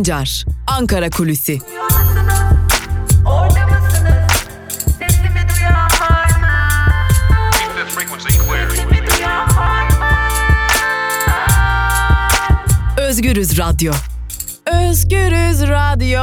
Sancar, Ankara Kulüsi. Özgürüz Radyo. Özgürüz Radyo.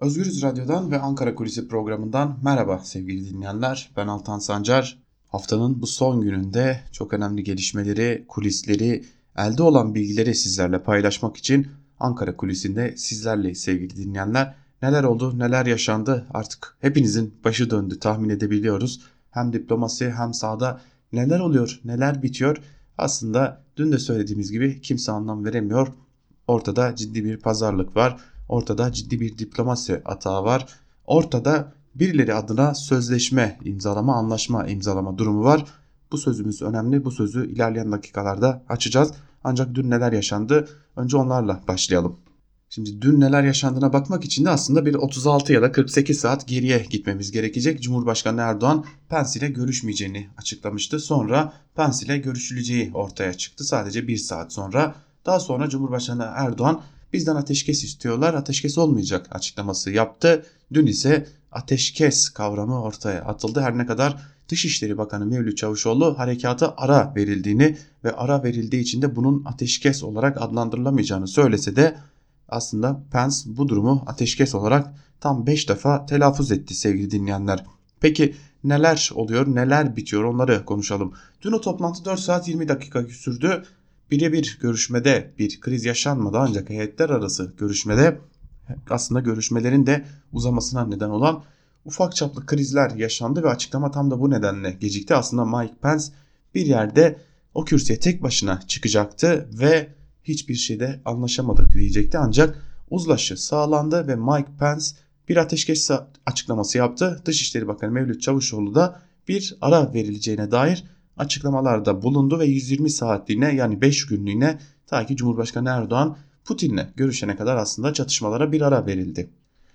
Özgürüz Radyo'dan ve Ankara Kulisi programından merhaba sevgili dinleyenler. Ben Altan Sancar. Haftanın bu son gününde çok önemli gelişmeleri, kulisleri, elde olan bilgileri sizlerle paylaşmak için Ankara Kulisi'nde sizlerle sevgili dinleyenler. Neler oldu, neler yaşandı artık hepinizin başı döndü tahmin edebiliyoruz. Hem diplomasi hem sahada neler oluyor, neler bitiyor aslında dün de söylediğimiz gibi kimse anlam veremiyor. Ortada ciddi bir pazarlık var. Ortada ciddi bir diplomasi atağı var. Ortada birileri adına sözleşme imzalama, anlaşma imzalama durumu var. Bu sözümüz önemli. Bu sözü ilerleyen dakikalarda açacağız. Ancak dün neler yaşandı? Önce onlarla başlayalım. Şimdi dün neler yaşandığına bakmak için de aslında bir 36 ya da 48 saat geriye gitmemiz gerekecek. Cumhurbaşkanı Erdoğan Pence ile görüşmeyeceğini açıklamıştı. Sonra Pence ile görüşüleceği ortaya çıktı. Sadece bir saat sonra. Daha sonra Cumhurbaşkanı Erdoğan bizden ateşkes istiyorlar ateşkes olmayacak açıklaması yaptı. Dün ise ateşkes kavramı ortaya atıldı. Her ne kadar Dışişleri Bakanı Mevlüt Çavuşoğlu harekata ara verildiğini ve ara verildiği için de bunun ateşkes olarak adlandırılamayacağını söylese de aslında Pence bu durumu ateşkes olarak tam 5 defa telaffuz etti sevgili dinleyenler. Peki neler oluyor, neler bitiyor onları konuşalım. Dün o toplantı 4 saat 20 dakika sürdü. Birebir görüşmede bir kriz yaşanmadı ancak heyetler arası görüşmede aslında görüşmelerin de uzamasına neden olan ufak çaplı krizler yaşandı ve açıklama tam da bu nedenle gecikti. Aslında Mike Pence bir yerde o kürsüye tek başına çıkacaktı ve hiçbir şeyde anlaşamadık diyecekti ancak uzlaşı sağlandı ve Mike Pence bir ateşkes açıklaması yaptı. Dışişleri Bakanı Mevlüt Çavuşoğlu da bir ara verileceğine dair açıklamalarda bulundu ve 120 saatliğine yani 5 günlüğüne ta ki Cumhurbaşkanı Erdoğan Putin'le görüşene kadar aslında çatışmalara bir ara verildi.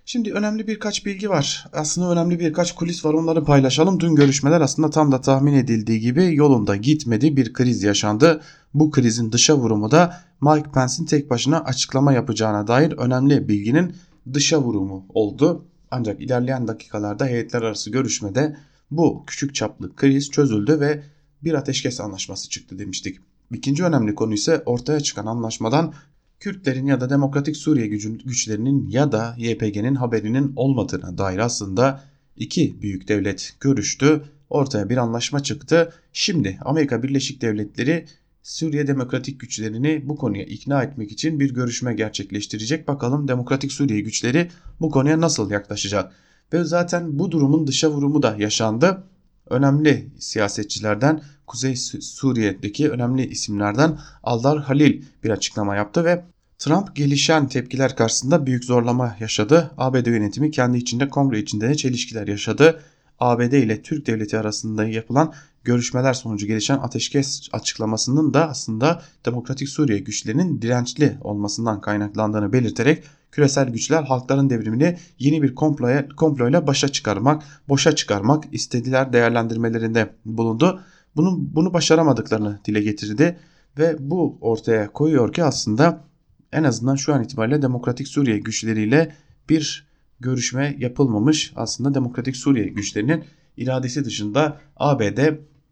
Şimdi önemli birkaç bilgi var. Aslında önemli birkaç kulis var onları paylaşalım. Dün görüşmeler aslında tam da tahmin edildiği gibi yolunda gitmedi. Bir kriz yaşandı. Bu krizin dışa vurumu da Mike Pence'in tek başına açıklama yapacağına dair önemli bilginin dışa vurumu oldu. Ancak ilerleyen dakikalarda heyetler arası görüşmede bu küçük çaplı kriz çözüldü ve bir ateşkes anlaşması çıktı demiştik. İkinci önemli konu ise ortaya çıkan anlaşmadan Kürtlerin ya da Demokratik Suriye güçlerinin ya da YPG'nin haberinin olmadığına dair aslında iki büyük devlet görüştü. Ortaya bir anlaşma çıktı. Şimdi Amerika Birleşik Devletleri Suriye Demokratik güçlerini bu konuya ikna etmek için bir görüşme gerçekleştirecek. Bakalım Demokratik Suriye güçleri bu konuya nasıl yaklaşacak? Ve zaten bu durumun dışa vurumu da yaşandı. Önemli siyasetçilerden Kuzey Suriye'deki önemli isimlerden Aldar Halil bir açıklama yaptı ve Trump gelişen tepkiler karşısında büyük zorlama yaşadı. ABD yönetimi kendi içinde kongre içinde de çelişkiler yaşadı. ABD ile Türk devleti arasında yapılan görüşmeler sonucu gelişen ateşkes açıklamasının da aslında Demokratik Suriye güçlerinin dirençli olmasından kaynaklandığını belirterek küresel güçler halkların devrimini yeni bir komploya, komployla başa çıkarmak, boşa çıkarmak istediler değerlendirmelerinde bulundu. Bunu, bunu başaramadıklarını dile getirdi ve bu ortaya koyuyor ki aslında en azından şu an itibariyle Demokratik Suriye güçleriyle bir görüşme yapılmamış. Aslında Demokratik Suriye güçlerinin iradesi dışında ABD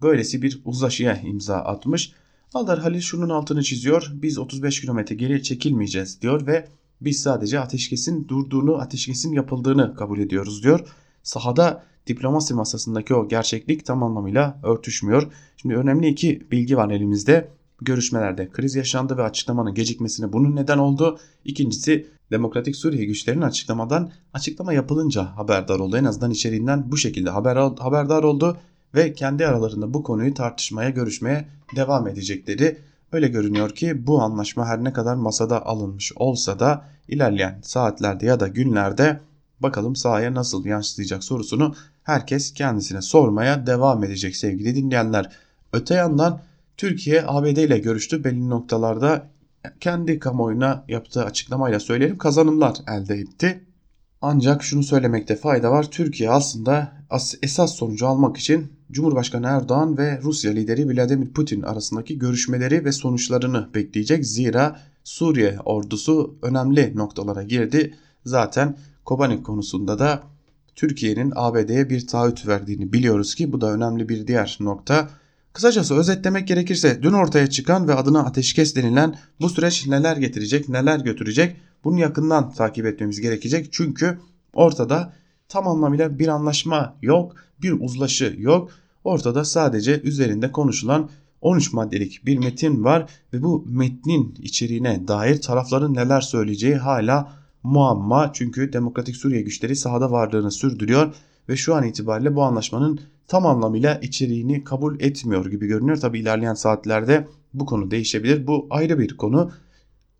böylesi bir uzlaşıya imza atmış. Aldar Halil şunun altını çiziyor. Biz 35 kilometre geri çekilmeyeceğiz diyor ve biz sadece ateşkesin durduğunu, ateşkesin yapıldığını kabul ediyoruz diyor. Sahada diplomasi masasındaki o gerçeklik tam anlamıyla örtüşmüyor. Şimdi önemli iki bilgi var elimizde. Görüşmelerde kriz yaşandı ve açıklamanın gecikmesine bunun neden oldu. İkincisi Demokratik Suriye güçlerinin açıklamadan açıklama yapılınca haberdar oldu. En azından içeriğinden bu şekilde haber, haberdar oldu ve kendi aralarında bu konuyu tartışmaya, görüşmeye devam edecekleri öyle görünüyor ki bu anlaşma her ne kadar masada alınmış olsa da ilerleyen saatlerde ya da günlerde bakalım sahaya nasıl yansıyacak sorusunu herkes kendisine sormaya devam edecek sevgili dinleyenler. Öte yandan Türkiye ABD ile görüştü. Belli noktalarda kendi kamuoyuna yaptığı açıklamayla söyleyelim kazanımlar elde etti. Ancak şunu söylemekte fayda var. Türkiye aslında esas sonucu almak için Cumhurbaşkanı Erdoğan ve Rusya lideri Vladimir Putin arasındaki görüşmeleri ve sonuçlarını bekleyecek. Zira Suriye ordusu önemli noktalara girdi. Zaten Kobani konusunda da Türkiye'nin ABD'ye bir taahhüt verdiğini biliyoruz ki bu da önemli bir diğer nokta. Kısacası özetlemek gerekirse dün ortaya çıkan ve adına ateşkes denilen bu süreç neler getirecek, neler götürecek bunu yakından takip etmemiz gerekecek. Çünkü ortada tam anlamıyla bir anlaşma yok, bir uzlaşı yok. Ortada sadece üzerinde konuşulan 13 maddelik bir metin var ve bu metnin içeriğine dair tarafların neler söyleyeceği hala muamma. Çünkü Demokratik Suriye güçleri sahada varlığını sürdürüyor ve şu an itibariyle bu anlaşmanın tam anlamıyla içeriğini kabul etmiyor gibi görünüyor. Tabi ilerleyen saatlerde bu konu değişebilir. Bu ayrı bir konu.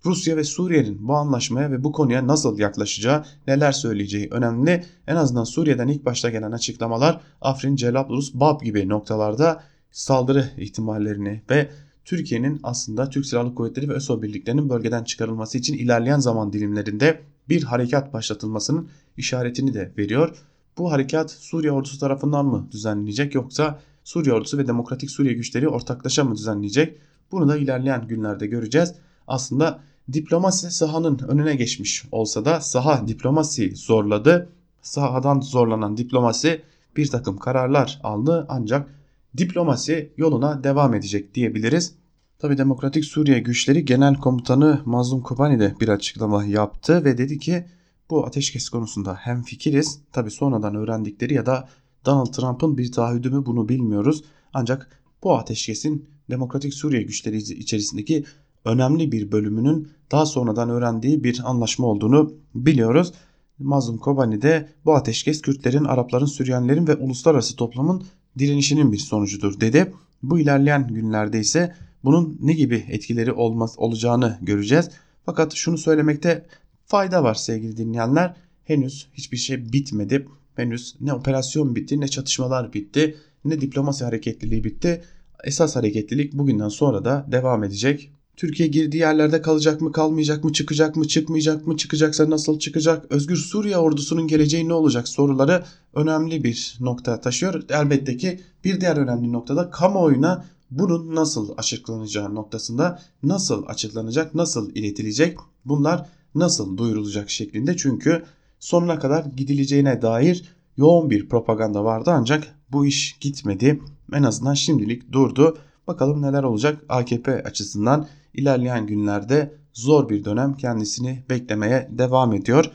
Rusya ve Suriye'nin bu anlaşmaya ve bu konuya nasıl yaklaşacağı, neler söyleyeceği önemli. En azından Suriye'den ilk başta gelen açıklamalar Afrin, Celablus, Bab gibi noktalarda saldırı ihtimallerini ve Türkiye'nin aslında Türk Silahlı Kuvvetleri ve ÖSO birliklerinin bölgeden çıkarılması için ilerleyen zaman dilimlerinde bir harekat başlatılmasının işaretini de veriyor. Bu harekat Suriye ordusu tarafından mı düzenlenecek yoksa Suriye ordusu ve Demokratik Suriye güçleri ortaklaşa mı düzenleyecek? Bunu da ilerleyen günlerde göreceğiz. Aslında diplomasi sahanın önüne geçmiş olsa da saha diplomasi zorladı. Sahadan zorlanan diplomasi bir takım kararlar aldı ancak diplomasi yoluna devam edecek diyebiliriz. Tabi Demokratik Suriye Güçleri Genel Komutanı Mazlum Kobani de bir açıklama yaptı ve dedi ki bu ateşkes konusunda hem fikiriz. Tabi sonradan öğrendikleri ya da Donald Trump'ın bir taahhüdü mü bunu bilmiyoruz. Ancak bu ateşkesin Demokratik Suriye güçleri içerisindeki önemli bir bölümünün daha sonradan öğrendiği bir anlaşma olduğunu biliyoruz. Mazlum Kobani de bu ateşkes Kürtlerin, Arapların, Süryanilerin ve uluslararası toplumun direnişinin bir sonucudur dedi. Bu ilerleyen günlerde ise bunun ne gibi etkileri olmaz, olacağını göreceğiz. Fakat şunu söylemekte fayda var sevgili dinleyenler. Henüz hiçbir şey bitmedi. Henüz ne operasyon bitti ne çatışmalar bitti ne diplomasi hareketliliği bitti. Esas hareketlilik bugünden sonra da devam edecek. Türkiye girdiği yerlerde kalacak mı kalmayacak mı çıkacak mı çıkmayacak mı çıkacaksa nasıl çıkacak Özgür Suriye ordusunun geleceği ne olacak soruları önemli bir nokta taşıyor. Elbette ki bir diğer önemli noktada kamuoyuna bunun nasıl açıklanacağı noktasında nasıl açıklanacak nasıl iletilecek bunlar nasıl duyurulacak şeklinde çünkü sonuna kadar gidileceğine dair yoğun bir propaganda vardı ancak bu iş gitmedi. En azından şimdilik durdu. Bakalım neler olacak AKP açısından ilerleyen günlerde zor bir dönem kendisini beklemeye devam ediyor.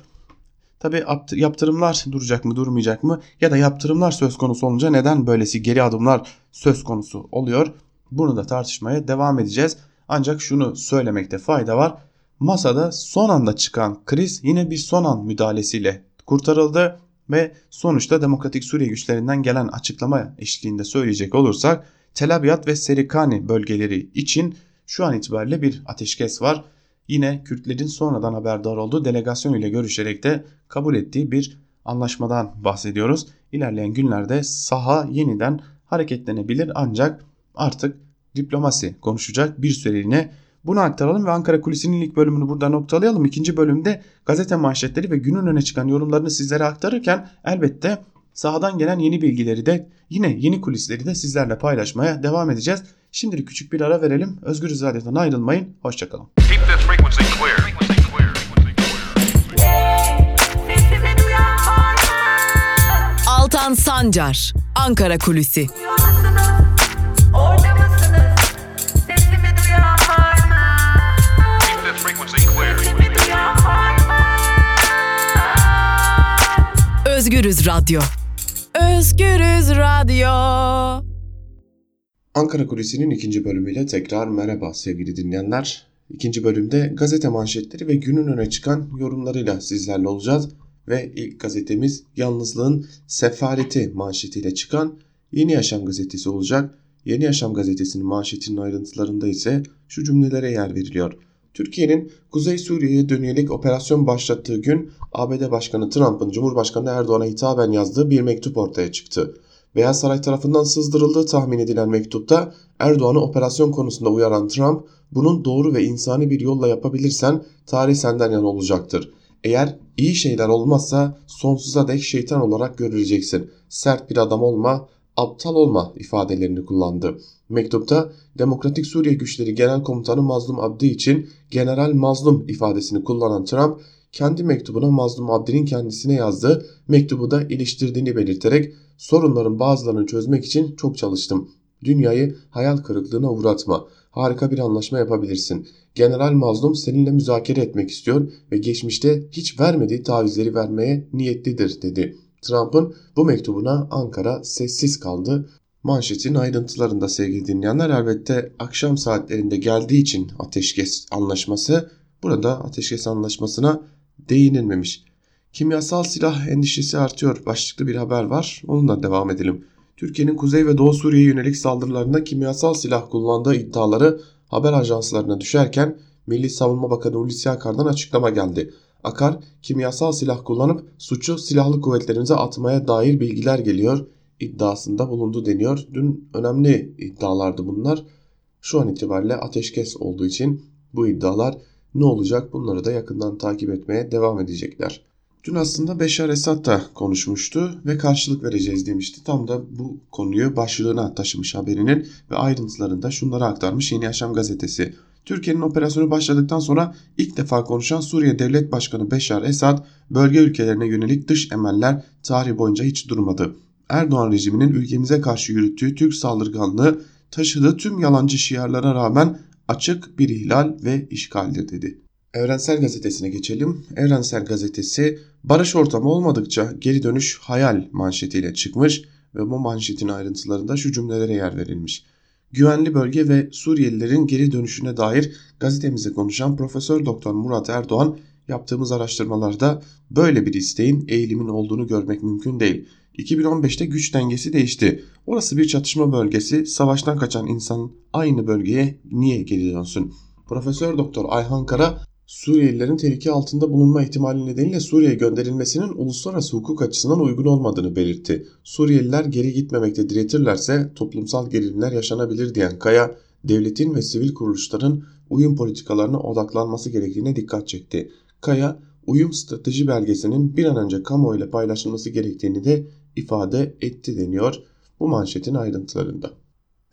Tabi yaptırımlar duracak mı durmayacak mı ya da yaptırımlar söz konusu olunca neden böylesi geri adımlar söz konusu oluyor? Bunu da tartışmaya devam edeceğiz. Ancak şunu söylemekte fayda var. Masada son anda çıkan kriz yine bir son an müdahalesiyle kurtarıldı ve sonuçta Demokratik Suriye güçlerinden gelen açıklama eşliğinde söyleyecek olursak Tel Abyad ve Serikani bölgeleri için şu an itibariyle bir ateşkes var. Yine Kürtlerin sonradan haberdar olduğu delegasyon ile görüşerek de kabul ettiği bir anlaşmadan bahsediyoruz. İlerleyen günlerde saha yeniden hareketlenebilir ancak artık diplomasi konuşacak bir süreliğine bunu aktaralım ve Ankara Kulisi'nin ilk bölümünü burada noktalayalım. İkinci bölümde gazete manşetleri ve günün öne çıkan yorumlarını sizlere aktarırken elbette sahadan gelen yeni bilgileri de yine yeni kulisleri de sizlerle paylaşmaya devam edeceğiz. Şimdilik küçük bir ara verelim. Özgür Radyo'dan ayrılmayın. Hoşçakalın. Altan Sancar, Ankara Kulüsi. Özgürüz Radyo. Özgürüz Radyo. Ankara Kulisi'nin ikinci bölümüyle tekrar merhaba sevgili dinleyenler. İkinci bölümde gazete manşetleri ve günün öne çıkan yorumlarıyla sizlerle olacağız. Ve ilk gazetemiz Yalnızlığın Sefareti manşetiyle çıkan Yeni Yaşam gazetesi olacak. Yeni Yaşam gazetesinin manşetinin ayrıntılarında ise şu cümlelere yer veriliyor. Türkiye'nin Kuzey Suriye'ye dönelik operasyon başlattığı gün ABD Başkanı Trump'ın Cumhurbaşkanı Erdoğan'a hitaben yazdığı bir mektup ortaya çıktı. Beyaz Saray tarafından sızdırıldığı tahmin edilen mektupta Erdoğan'ı operasyon konusunda uyaran Trump, bunun doğru ve insani bir yolla yapabilirsen tarih senden yana olacaktır. Eğer iyi şeyler olmazsa sonsuza dek şeytan olarak görüleceksin. Sert bir adam olma, aptal olma ifadelerini kullandı. Mektupta Demokratik Suriye Güçleri Genel Komutanı Mazlum Abdi için General Mazlum ifadesini kullanan Trump kendi mektubuna Mazlum Abdi'nin kendisine yazdığı mektubu da iliştirdiğini belirterek sorunların bazılarını çözmek için çok çalıştım. Dünyayı hayal kırıklığına uğratma. Harika bir anlaşma yapabilirsin. General Mazlum seninle müzakere etmek istiyor ve geçmişte hiç vermediği tavizleri vermeye niyetlidir dedi. Trump'ın bu mektubuna Ankara sessiz kaldı. Manşetin ayrıntılarında sevgili dinleyenler elbette akşam saatlerinde geldiği için ateşkes anlaşması burada ateşkes anlaşmasına değinilmemiş. Kimyasal silah endişesi artıyor başlıklı bir haber var onunla devam edelim. Türkiye'nin Kuzey ve Doğu Suriye'ye yönelik saldırılarında kimyasal silah kullandığı iddiaları haber ajanslarına düşerken Milli Savunma Bakanı Hulusi Akar'dan açıklama geldi. Akar, kimyasal silah kullanıp suçu silahlı kuvvetlerimize atmaya dair bilgiler geliyor iddiasında bulundu deniyor. Dün önemli iddialardı bunlar. Şu an itibariyle ateşkes olduğu için bu iddialar ne olacak bunları da yakından takip etmeye devam edecekler. Dün aslında Beşar Esad da konuşmuştu ve karşılık vereceğiz demişti. Tam da bu konuyu başlığına taşımış haberinin ve ayrıntılarında şunları aktarmış Yeni Yaşam gazetesi. Türkiye'nin operasyonu başladıktan sonra ilk defa konuşan Suriye Devlet Başkanı Beşar Esad, bölge ülkelerine yönelik dış emeller tarih boyunca hiç durmadı. Erdoğan rejiminin ülkemize karşı yürüttüğü Türk saldırganlığı taşıdığı tüm yalancı şiarlara rağmen açık bir ihlal ve işgaldir dedi. Evrensel Gazetesi'ne geçelim. Evrensel Gazetesi barış ortamı olmadıkça geri dönüş hayal manşetiyle çıkmış ve bu manşetin ayrıntılarında şu cümlelere yer verilmiş. Güvenli bölge ve Suriyelilerin geri dönüşüne dair gazetemize konuşan Profesör Doktor Murat Erdoğan yaptığımız araştırmalarda böyle bir isteğin eğilimin olduğunu görmek mümkün değil. 2015'te güç dengesi değişti. Orası bir çatışma bölgesi. Savaştan kaçan insan aynı bölgeye niye geri dönsün? Profesör Doktor Ayhan Kara Suriyelilerin tehlike altında bulunma ihtimali nedeniyle Suriye'ye gönderilmesinin uluslararası hukuk açısından uygun olmadığını belirtti. Suriyeliler geri gitmemekte diretirlerse toplumsal gerilimler yaşanabilir diyen Kaya, devletin ve sivil kuruluşların uyum politikalarına odaklanması gerektiğine dikkat çekti. Kaya, uyum strateji belgesinin bir an önce kamuoyuyla paylaşılması gerektiğini de ifade etti deniyor bu manşetin ayrıntılarında.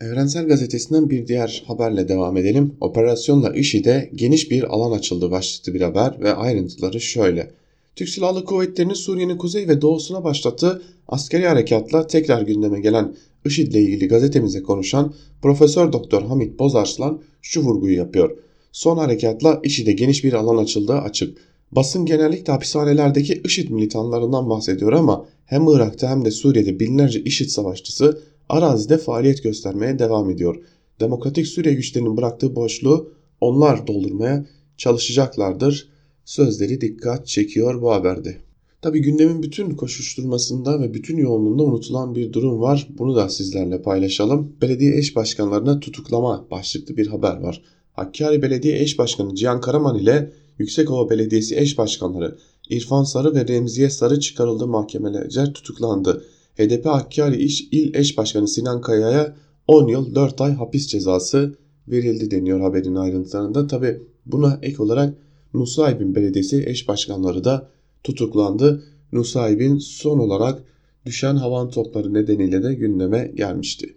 Evrensel Gazetesi'nden bir diğer haberle devam edelim. Operasyonla IŞİD'e geniş bir alan açıldı başlıklı bir haber ve ayrıntıları şöyle. Türk Silahlı Kuvvetleri'nin Suriye'nin kuzey ve doğusuna başlattığı askeri harekatla tekrar gündeme gelen IŞİD ile ilgili gazetemize konuşan Profesör Doktor Hamit Bozarslan şu vurguyu yapıyor. Son harekatla IŞİD'e geniş bir alan açıldığı açık. Basın genellikle hapishanelerdeki IŞİD militanlarından bahsediyor ama hem Irak'ta hem de Suriye'de binlerce IŞİD savaşçısı arazide faaliyet göstermeye devam ediyor. Demokratik Suriye güçlerinin bıraktığı boşluğu onlar doldurmaya çalışacaklardır. Sözleri dikkat çekiyor bu haberde. Tabi gündemin bütün koşuşturmasında ve bütün yoğunluğunda unutulan bir durum var. Bunu da sizlerle paylaşalım. Belediye eş başkanlarına tutuklama başlıklı bir haber var. Hakkari Belediye Eş Başkanı Cihan Karaman ile Yüksekova Belediyesi eş başkanları İrfan Sarı ve Remziye Sarı çıkarıldı mahkemelerce tutuklandı. HDP Hakkari İş İl Eş Başkanı Sinan Kaya'ya 10 yıl 4 ay hapis cezası verildi deniyor haberin ayrıntılarında. Tabi buna ek olarak Nusaybin Belediyesi eş başkanları da tutuklandı. Nusaybin son olarak düşen havan topları nedeniyle de gündeme gelmişti.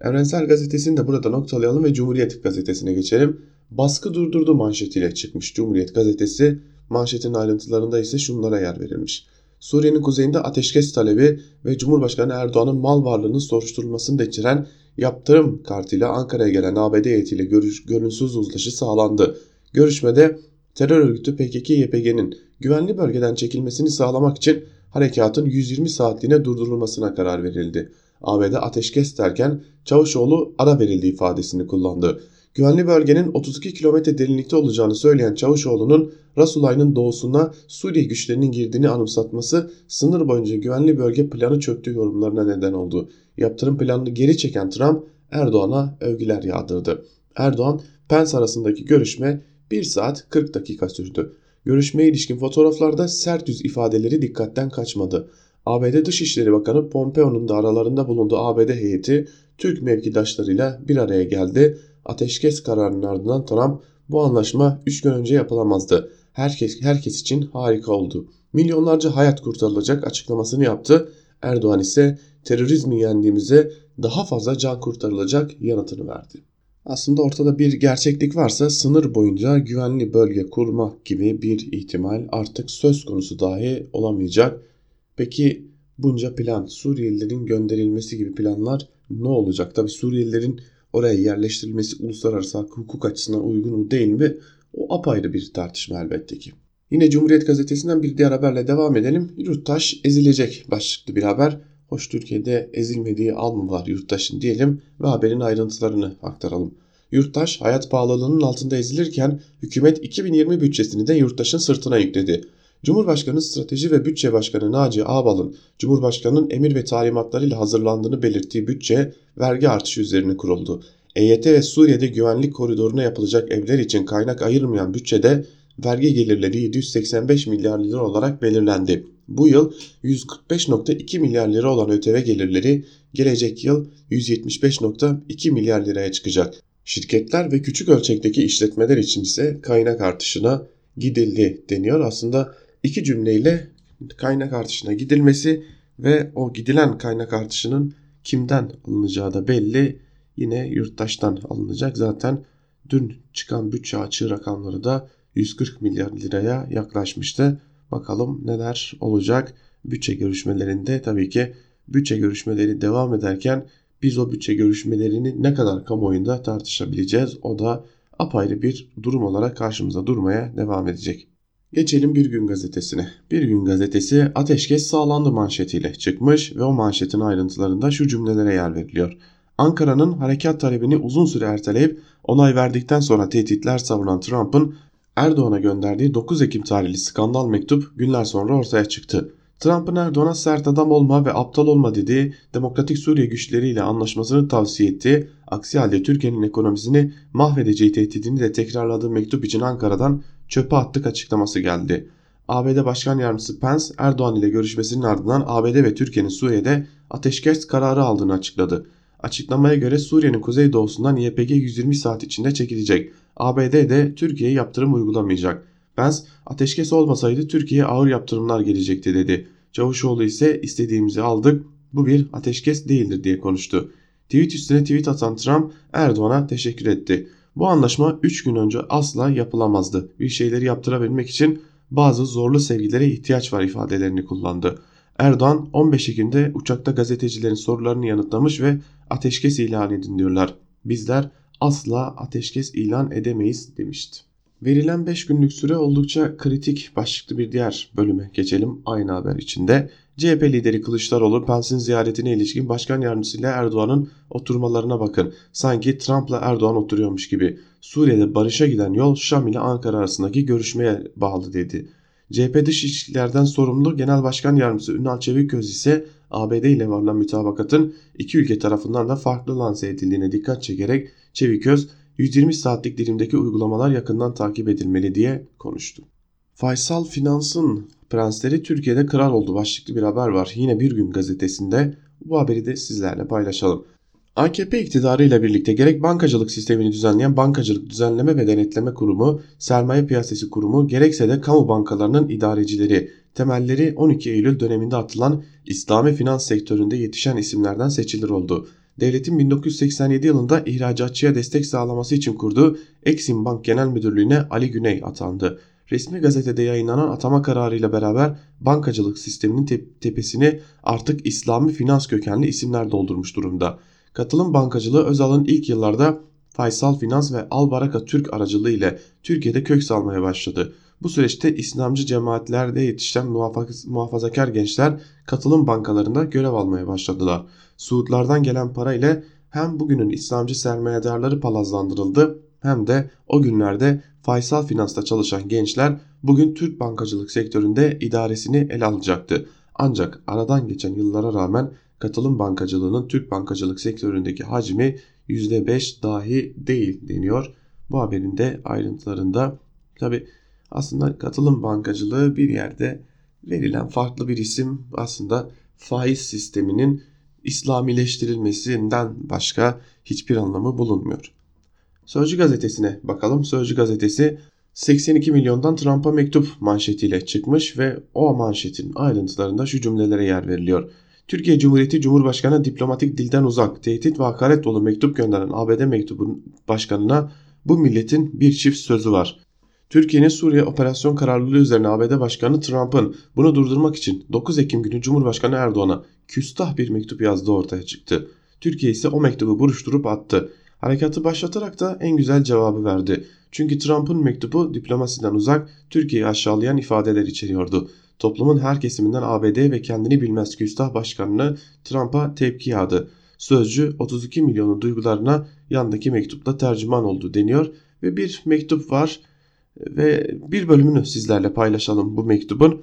Evrensel Gazetesi'ni de burada noktalayalım ve Cumhuriyet Gazetesi'ne geçelim. Baskı durdurdu manşetiyle çıkmış Cumhuriyet Gazetesi. Manşetin ayrıntılarında ise şunlara yer verilmiş. Suriye'nin kuzeyinde ateşkes talebi ve Cumhurbaşkanı Erdoğan'ın mal varlığının soruşturulmasını da içeren yaptırım kartıyla Ankara'ya gelen ABD heyetiyle görüş, görünsüz uzlaşı sağlandı. Görüşmede terör örgütü PKK-YPG'nin güvenli bölgeden çekilmesini sağlamak için harekatın 120 saatliğine durdurulmasına karar verildi. ABD ateşkes derken Çavuşoğlu ara verildi ifadesini kullandı. Güvenli bölgenin 32 kilometre derinlikte olacağını söyleyen Çavuşoğlu'nun Rasulay'ın doğusuna Suriye güçlerinin girdiğini anımsatması sınır boyunca güvenli bölge planı çöktüğü yorumlarına neden oldu. Yaptırım planını geri çeken Trump Erdoğan'a övgüler yağdırdı. Erdoğan Pence arasındaki görüşme 1 saat 40 dakika sürdü. Görüşmeye ilişkin fotoğraflarda sert yüz ifadeleri dikkatten kaçmadı. ABD Dışişleri Bakanı Pompeo'nun da aralarında bulunduğu ABD heyeti Türk mevkidaşlarıyla bir araya geldi. Ateşkes kararının ardından Trump bu anlaşma 3 gün önce yapılamazdı. Herkes, herkes için harika oldu. Milyonlarca hayat kurtarılacak açıklamasını yaptı. Erdoğan ise terörizmi yendiğimize daha fazla can kurtarılacak yanıtını verdi. Aslında ortada bir gerçeklik varsa sınır boyunca güvenli bölge kurmak gibi bir ihtimal artık söz konusu dahi olamayacak. Peki bunca plan, Suriyelilerin gönderilmesi gibi planlar ne olacak? Tabi Suriyelilerin oraya yerleştirilmesi uluslararası hukuk açısından uygun mu değil mi? O apayrı bir tartışma elbette ki. Yine Cumhuriyet Gazetesi'nden bir diğer haberle devam edelim. Yurttaş ezilecek başlıklı bir haber. Hoş Türkiye'de ezilmediği al mı var yurttaşın diyelim ve haberin ayrıntılarını aktaralım. Yurttaş hayat pahalılığının altında ezilirken hükümet 2020 bütçesini de yurttaşın sırtına yükledi. Cumhurbaşkanı Strateji ve Bütçe Başkanı Naci Ağbal'ın Cumhurbaşkanı'nın emir ve talimatlarıyla hazırlandığını belirttiği bütçe vergi artışı üzerine kuruldu. EYT ve Suriye'de güvenlik koridoruna yapılacak evler için kaynak ayırmayan bütçede vergi gelirleri 785 milyar lira olarak belirlendi. Bu yıl 145.2 milyar lira olan ÖTV gelirleri gelecek yıl 175.2 milyar liraya çıkacak. Şirketler ve küçük ölçekteki işletmeler için ise kaynak artışına gidildi deniyor. Aslında iki cümleyle kaynak artışına gidilmesi ve o gidilen kaynak artışının kimden alınacağı da belli. Yine yurttaştan alınacak. Zaten dün çıkan bütçe açığı rakamları da 140 milyar liraya yaklaşmıştı. Bakalım neler olacak bütçe görüşmelerinde tabii ki bütçe görüşmeleri devam ederken biz o bütçe görüşmelerini ne kadar kamuoyunda tartışabileceğiz o da apayrı bir durum olarak karşımıza durmaya devam edecek. Geçelim Bir Gün Gazetesi'ne. Bir Gün Gazetesi ateşkes sağlandı manşetiyle çıkmış ve o manşetin ayrıntılarında şu cümlelere yer veriliyor. Ankara'nın harekat talebini uzun süre erteleyip onay verdikten sonra tehditler savuran Trump'ın Erdoğan'a gönderdiği 9 Ekim tarihli skandal mektup günler sonra ortaya çıktı. Trump'ın Erdoğan'a sert adam olma ve aptal olma dediği Demokratik Suriye güçleriyle anlaşmasını tavsiye etti. Aksi halde Türkiye'nin ekonomisini mahvedeceği tehdidini de tekrarladığı mektup için Ankara'dan çöpe attık açıklaması geldi. ABD Başkan Yardımcısı Pence Erdoğan ile görüşmesinin ardından ABD ve Türkiye'nin Suriye'de ateşkes kararı aldığını açıkladı. Açıklamaya göre Suriye'nin kuzeydoğusundan YPG 120 saat içinde çekilecek. ABD de Türkiye'ye yaptırım uygulamayacak. Pence ateşkes olmasaydı Türkiye'ye ağır yaptırımlar gelecekti dedi. Çavuşoğlu ise istediğimizi aldık bu bir ateşkes değildir diye konuştu. Tweet üstüne tweet atan Trump Erdoğan'a teşekkür etti. Bu anlaşma 3 gün önce asla yapılamazdı. Bir şeyleri yaptırabilmek için bazı zorlu sevgilere ihtiyaç var ifadelerini kullandı. Erdoğan 15 Ekim'de uçakta gazetecilerin sorularını yanıtlamış ve ateşkes ilan edin diyorlar. Bizler asla ateşkes ilan edemeyiz demişti. Verilen 5 günlük süre oldukça kritik başlıklı bir diğer bölüme geçelim aynı haber içinde. CHP lideri Kılıçdaroğlu Pence'in ziyaretine ilişkin başkan yardımcısıyla Erdoğan'ın oturmalarına bakın. Sanki Trump'la Erdoğan oturuyormuş gibi. Suriye'de barışa giden yol Şam ile Ankara arasındaki görüşmeye bağlı dedi. CHP dış ilişkilerden sorumlu Genel Başkan Yardımcısı Ünal Çevikgöz ise ABD ile varılan mütabakatın iki ülke tarafından da farklı lanse edildiğine dikkat çekerek Çevikgöz 120 saatlik dilimdeki uygulamalar yakından takip edilmeli diye konuştu. Faysal Finans'ın prensleri Türkiye'de kral oldu başlıklı bir haber var. Yine bir gün gazetesinde bu haberi de sizlerle paylaşalım. AKP iktidarıyla birlikte gerek bankacılık sistemini düzenleyen Bankacılık Düzenleme ve Denetleme Kurumu, Sermaye Piyasası Kurumu gerekse de kamu bankalarının idarecileri temelleri 12 Eylül döneminde atılan İslami finans sektöründe yetişen isimlerden seçilir oldu devletin 1987 yılında ihracatçıya destek sağlaması için kurduğu Exim Bank Genel Müdürlüğü'ne Ali Güney atandı. Resmi gazetede yayınlanan atama kararıyla beraber bankacılık sisteminin te tepesini artık İslami finans kökenli isimler doldurmuş durumda. Katılım bankacılığı Özal'ın ilk yıllarda Faysal Finans ve Albaraka Türk aracılığı ile Türkiye'de kök salmaya başladı. Bu süreçte İslamcı cemaatlerde yetişen muhafazakar gençler katılım bankalarında görev almaya başladılar. Suudlardan gelen para ile hem bugünün İslamcı sermayedarları palazlandırıldı hem de o günlerde Faysal Finans'ta çalışan gençler bugün Türk bankacılık sektöründe idaresini ele alacaktı. Ancak aradan geçen yıllara rağmen katılım bankacılığının Türk bankacılık sektöründeki hacmi %5 dahi değil deniyor. Bu haberin de ayrıntılarında tabi aslında katılım bankacılığı bir yerde verilen farklı bir isim aslında faiz sisteminin İslamileştirilmesinden başka hiçbir anlamı bulunmuyor. Sözcü gazetesine bakalım. Sözcü gazetesi 82 milyondan Trump'a mektup manşetiyle çıkmış ve o manşetin ayrıntılarında şu cümlelere yer veriliyor. Türkiye Cumhuriyeti Cumhurbaşkanı diplomatik dilden uzak, tehdit ve hakaret dolu mektup gönderen ABD mektubun başkanına bu milletin bir çift sözü var. Türkiye'nin Suriye operasyon kararlılığı üzerine ABD Başkanı Trump'ın bunu durdurmak için 9 Ekim günü Cumhurbaşkanı Erdoğan'a küstah bir mektup yazdığı ortaya çıktı. Türkiye ise o mektubu buruşturup attı. Harekatı başlatarak da en güzel cevabı verdi. Çünkü Trump'ın mektubu diplomasiden uzak, Türkiye'yi aşağılayan ifadeler içeriyordu. Toplumun her kesiminden ABD ve kendini bilmez küstah başkanını Trump'a tepki yağdı. Sözcü 32 milyonun duygularına yandaki mektupla tercüman oldu deniyor ve bir mektup var ve bir bölümünü sizlerle paylaşalım bu mektubun.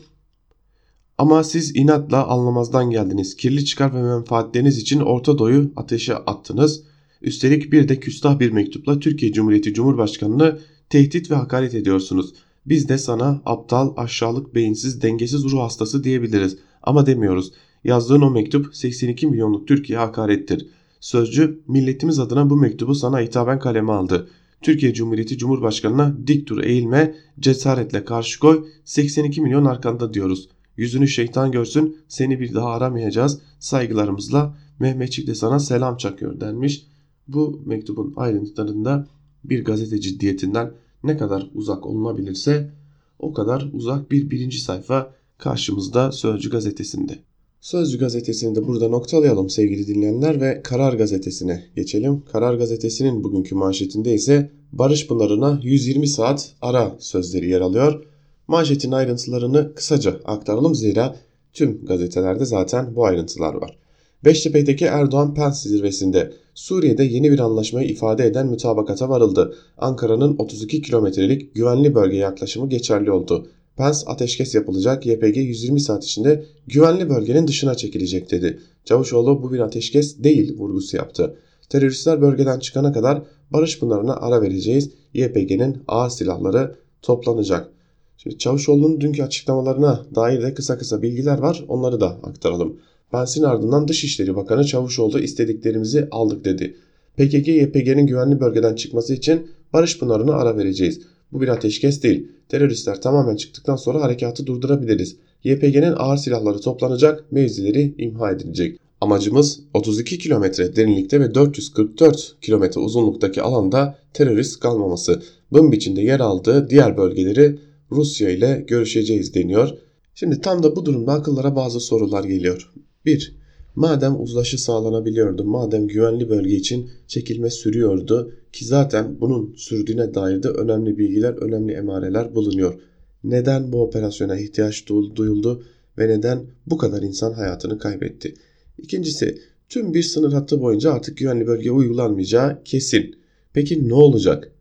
Ama siz inatla anlamazdan geldiniz. Kirli çıkar ve menfaatleriniz için Orta Doğu'yu ateşe attınız. Üstelik bir de küstah bir mektupla Türkiye Cumhuriyeti Cumhurbaşkanı'nı tehdit ve hakaret ediyorsunuz. Biz de sana aptal, aşağılık, beyinsiz, dengesiz ruh hastası diyebiliriz. Ama demiyoruz. Yazdığın o mektup 82 milyonluk Türkiye hakarettir. Sözcü milletimiz adına bu mektubu sana hitaben kaleme aldı. Türkiye Cumhuriyeti Cumhurbaşkanı'na dik dur eğilme, cesaretle karşı koy, 82 milyon arkanda diyoruz. Yüzünü şeytan görsün, seni bir daha aramayacağız. Saygılarımızla Mehmetçik de sana selam çakıyor denmiş. Bu mektubun ayrıntılarında bir gazete ciddiyetinden ne kadar uzak olunabilirse o kadar uzak bir birinci sayfa karşımızda Sözcü gazetesinde. Sözcü gazetesini de burada noktalayalım sevgili dinleyenler ve Karar gazetesine geçelim. Karar gazetesinin bugünkü manşetinde ise Barış Pınarı'na 120 saat ara sözleri yer alıyor. Manşetin ayrıntılarını kısaca aktaralım zira tüm gazetelerde zaten bu ayrıntılar var. Beştepe'deki Erdoğan-Pence zirvesinde Suriye'de yeni bir anlaşmayı ifade eden mütabakata varıldı. Ankara'nın 32 kilometrelik güvenli bölge yaklaşımı geçerli oldu. Pence ateşkes yapılacak, YPG 120 saat içinde güvenli bölgenin dışına çekilecek dedi. Çavuşoğlu bu bir ateşkes değil vurgusu yaptı. Teröristler bölgeden çıkana kadar barış pınarına ara vereceğiz. YPG'nin ağır silahları toplanacak. Şimdi Çavuşoğlu'nun dünkü açıklamalarına dair de kısa kısa bilgiler var. Onları da aktaralım. Pensin ardından Dışişleri Bakanı Çavuşoğlu istediklerimizi aldık dedi. PKK YPG'nin güvenli bölgeden çıkması için Barış Pınarı'na ara vereceğiz. Bu bir ateşkes değil. Teröristler tamamen çıktıktan sonra harekatı durdurabiliriz. YPG'nin ağır silahları toplanacak, mevzileri imha edilecek. Amacımız 32 kilometre derinlikte ve 444 kilometre uzunluktaki alanda terörist kalmaması. Bunun içinde yer aldığı diğer bölgeleri Rusya ile görüşeceğiz deniyor. Şimdi tam da bu durumda akıllara bazı sorular geliyor. 1. Madem uzlaşı sağlanabiliyordu, madem güvenli bölge için çekilme sürüyordu ki zaten bunun sürdüğüne dair de önemli bilgiler, önemli emareler bulunuyor. Neden bu operasyona ihtiyaç duyuldu ve neden bu kadar insan hayatını kaybetti? İkincisi, tüm bir sınır hattı boyunca artık güvenli bölge uygulanmayacağı kesin. Peki ne olacak?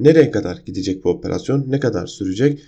Nereye kadar gidecek bu operasyon? Ne kadar sürecek?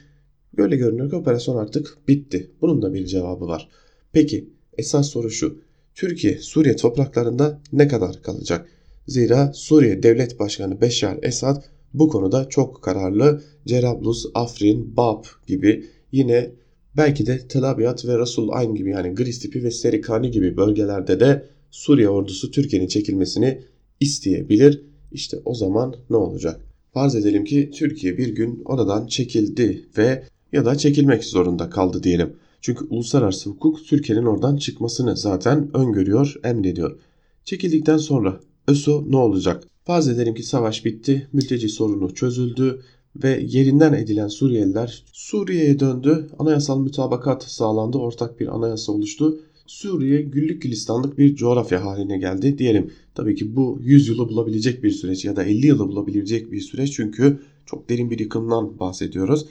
Böyle görünüyor ki operasyon artık bitti. Bunun da bir cevabı var. Peki esas soru şu. Türkiye Suriye topraklarında ne kadar kalacak? Zira Suriye Devlet Başkanı Beşar Esad bu konuda çok kararlı. Cerablus, Afrin, Bab gibi yine belki de Tel Abyad ve Rasul Ayn gibi yani Gris tipi ve Serikani gibi bölgelerde de Suriye ordusu Türkiye'nin çekilmesini isteyebilir. İşte o zaman ne olacak? Farz edelim ki Türkiye bir gün oradan çekildi ve ya da çekilmek zorunda kaldı diyelim. Çünkü uluslararası hukuk Türkiye'nin oradan çıkmasını zaten öngörüyor, emrediyor. Çekildikten sonra ÖSO ne olacak? Farz edelim ki savaş bitti, mülteci sorunu çözüldü ve yerinden edilen Suriyeliler Suriye'ye döndü. Anayasal mütabakat sağlandı, ortak bir anayasa oluştu. Suriye güllük gülistanlık bir coğrafya haline geldi diyelim. Tabii ki bu 100 yılı bulabilecek bir süreç ya da 50 yılı bulabilecek bir süreç çünkü çok derin bir yıkımdan bahsediyoruz.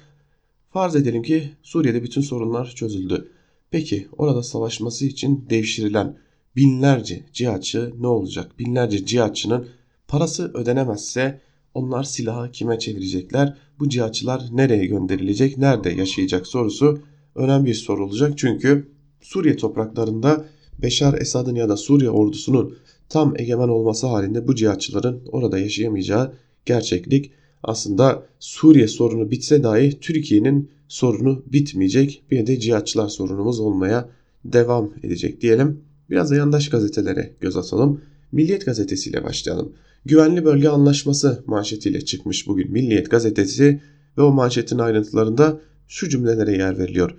Farz edelim ki Suriye'de bütün sorunlar çözüldü. Peki orada savaşması için devşirilen binlerce cihatçı ne olacak? Binlerce cihatçının parası ödenemezse onlar silahı kime çevirecekler? Bu cihatçılar nereye gönderilecek? Nerede yaşayacak sorusu önemli bir soru olacak. Çünkü Suriye topraklarında Beşar Esad'ın ya da Suriye ordusunun tam egemen olması halinde bu cihatçıların orada yaşayamayacağı gerçeklik aslında Suriye sorunu bitse dahi Türkiye'nin sorunu bitmeyecek. Bir de cihatçılar sorunumuz olmaya devam edecek diyelim. Biraz da yandaş gazetelere göz atalım. Milliyet gazetesiyle başlayalım. Güvenli bölge anlaşması manşetiyle çıkmış bugün Milliyet gazetesi ve o manşetin ayrıntılarında şu cümlelere yer veriliyor.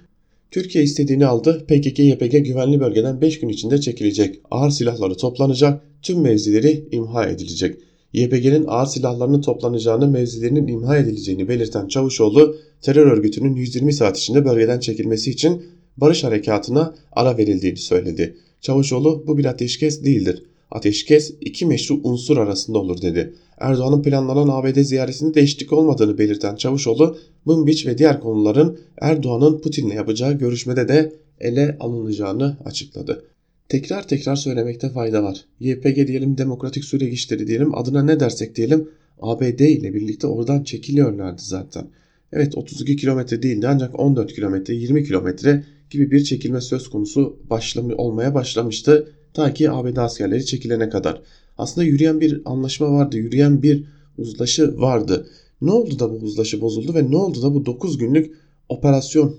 Türkiye istediğini aldı. PKK-YPG güvenli bölgeden 5 gün içinde çekilecek. Ağır silahları toplanacak. Tüm mevzileri imha edilecek. YPG'nin ağır silahlarının toplanacağını, mevzilerinin imha edileceğini belirten Çavuşoğlu, terör örgütünün 120 saat içinde bölgeden çekilmesi için barış harekatına ara verildiğini söyledi. Çavuşoğlu bu bir ateşkes değildir. Ateşkes iki meşru unsur arasında olur dedi. Erdoğan'ın planlanan ABD ziyaretinde değişiklik olmadığını belirten Çavuşoğlu, Mınbiç ve diğer konuların Erdoğan'ın Putin'le yapacağı görüşmede de ele alınacağını açıkladı. Tekrar tekrar söylemekte fayda var. YPG diyelim, Demokratik Suriye diyelim, adına ne dersek diyelim ABD ile birlikte oradan çekiliyorlardı zaten. Evet 32 kilometre değildi ancak 14 kilometre, 20 kilometre gibi bir çekilme söz konusu başlamı, olmaya başlamıştı. Ta ki ABD askerleri çekilene kadar. Aslında yürüyen bir anlaşma vardı, yürüyen bir uzlaşı vardı. Ne oldu da bu uzlaşı bozuldu ve ne oldu da bu 9 günlük operasyon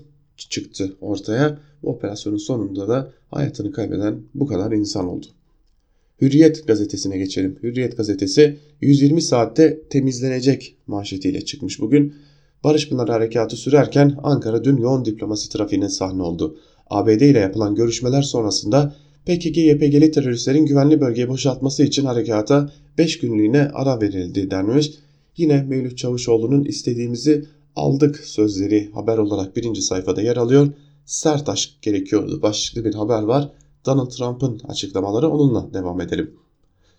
çıktı ortaya. Bu operasyonun sonunda da hayatını kaybeden bu kadar insan oldu. Hürriyet gazetesine geçelim. Hürriyet gazetesi 120 saatte temizlenecek manşetiyle çıkmış bugün. Barış Pınar Harekatı sürerken Ankara dün yoğun diplomasi trafiğine sahne oldu. ABD ile yapılan görüşmeler sonrasında PKK-YPG'li teröristlerin güvenli bölgeyi boşaltması için harekata 5 günlüğüne ara verildi denmiş. Yine Mevlüt Çavuşoğlu'nun istediğimizi aldık sözleri haber olarak birinci sayfada yer alıyor. Sert aşk gerekiyordu başlıklı bir haber var. Donald Trump'ın açıklamaları onunla devam edelim.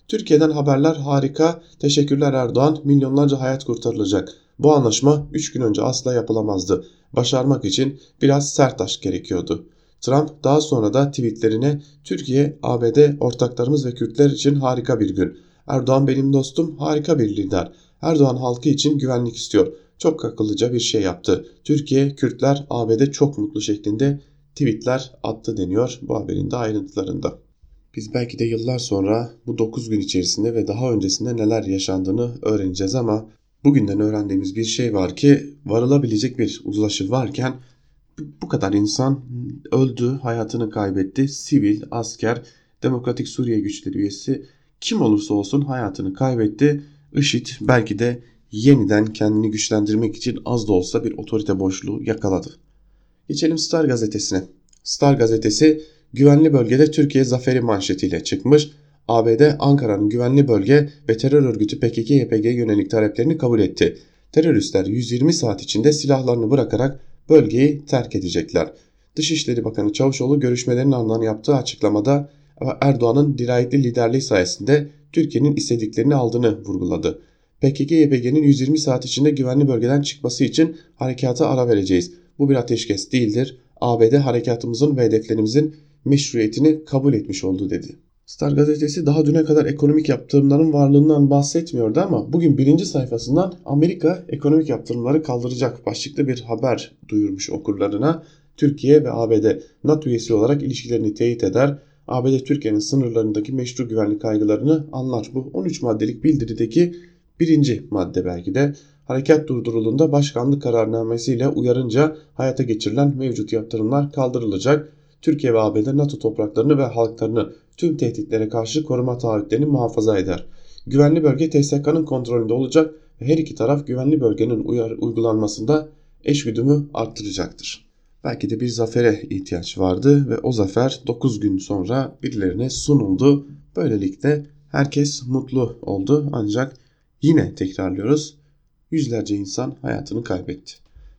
Türkiye'den haberler harika. Teşekkürler Erdoğan. Milyonlarca hayat kurtarılacak. Bu anlaşma 3 gün önce asla yapılamazdı. Başarmak için biraz sert aşk gerekiyordu. Trump daha sonra da tweetlerine Türkiye, ABD, ortaklarımız ve Kürtler için harika bir gün. Erdoğan benim dostum, harika bir lider. Erdoğan halkı için güvenlik istiyor. Çok akıllıca bir şey yaptı. Türkiye, Kürtler, ABD çok mutlu şeklinde tweetler attı deniyor bu haberin de ayrıntılarında. Biz belki de yıllar sonra bu 9 gün içerisinde ve daha öncesinde neler yaşandığını öğreneceğiz ama bugünden öğrendiğimiz bir şey var ki varılabilecek bir uzlaşı varken bu kadar insan öldü, hayatını kaybetti. Sivil, asker, Demokratik Suriye Güçleri üyesi kim olursa olsun hayatını kaybetti. IŞİD belki de yeniden kendini güçlendirmek için az da olsa bir otorite boşluğu yakaladı. Geçelim Star gazetesine. Star gazetesi güvenli bölgede Türkiye zaferi manşetiyle çıkmış. ABD Ankara'nın güvenli bölge ve terör örgütü PKK-YPG yönelik taleplerini kabul etti. Teröristler 120 saat içinde silahlarını bırakarak bölgeyi terk edecekler. Dışişleri Bakanı Çavuşoğlu görüşmelerin ardından yaptığı açıklamada Erdoğan'ın dirayetli liderliği sayesinde Türkiye'nin istediklerini aldığını vurguladı. PKK-YPG'nin 120 saat içinde güvenli bölgeden çıkması için harekata ara vereceğiz. Bu bir ateşkes değildir. ABD harekatımızın ve hedeflerimizin meşruiyetini kabul etmiş oldu dedi. Star gazetesi daha düne kadar ekonomik yaptırımların varlığından bahsetmiyordu ama bugün birinci sayfasından Amerika ekonomik yaptırımları kaldıracak başlıklı bir haber duyurmuş okurlarına. Türkiye ve ABD NATO üyesi olarak ilişkilerini teyit eder. ABD Türkiye'nin sınırlarındaki meşru güvenlik kaygılarını anlar. Bu 13 maddelik bildirideki birinci madde belki de harekat durdurulduğunda başkanlık kararnamesiyle uyarınca hayata geçirilen mevcut yaptırımlar kaldırılacak. Türkiye ve ABD NATO topraklarını ve halklarını tüm tehditlere karşı koruma taahhütlerini muhafaza eder. Güvenli bölge TSK'nın kontrolünde olacak ve her iki taraf güvenli bölgenin uyar, uygulanmasında eşgüdümü arttıracaktır. Belki de bir zafere ihtiyaç vardı ve o zafer 9 gün sonra birilerine sunuldu. Böylelikle herkes mutlu oldu ancak yine tekrarlıyoruz yüzlerce insan hayatını kaybetti.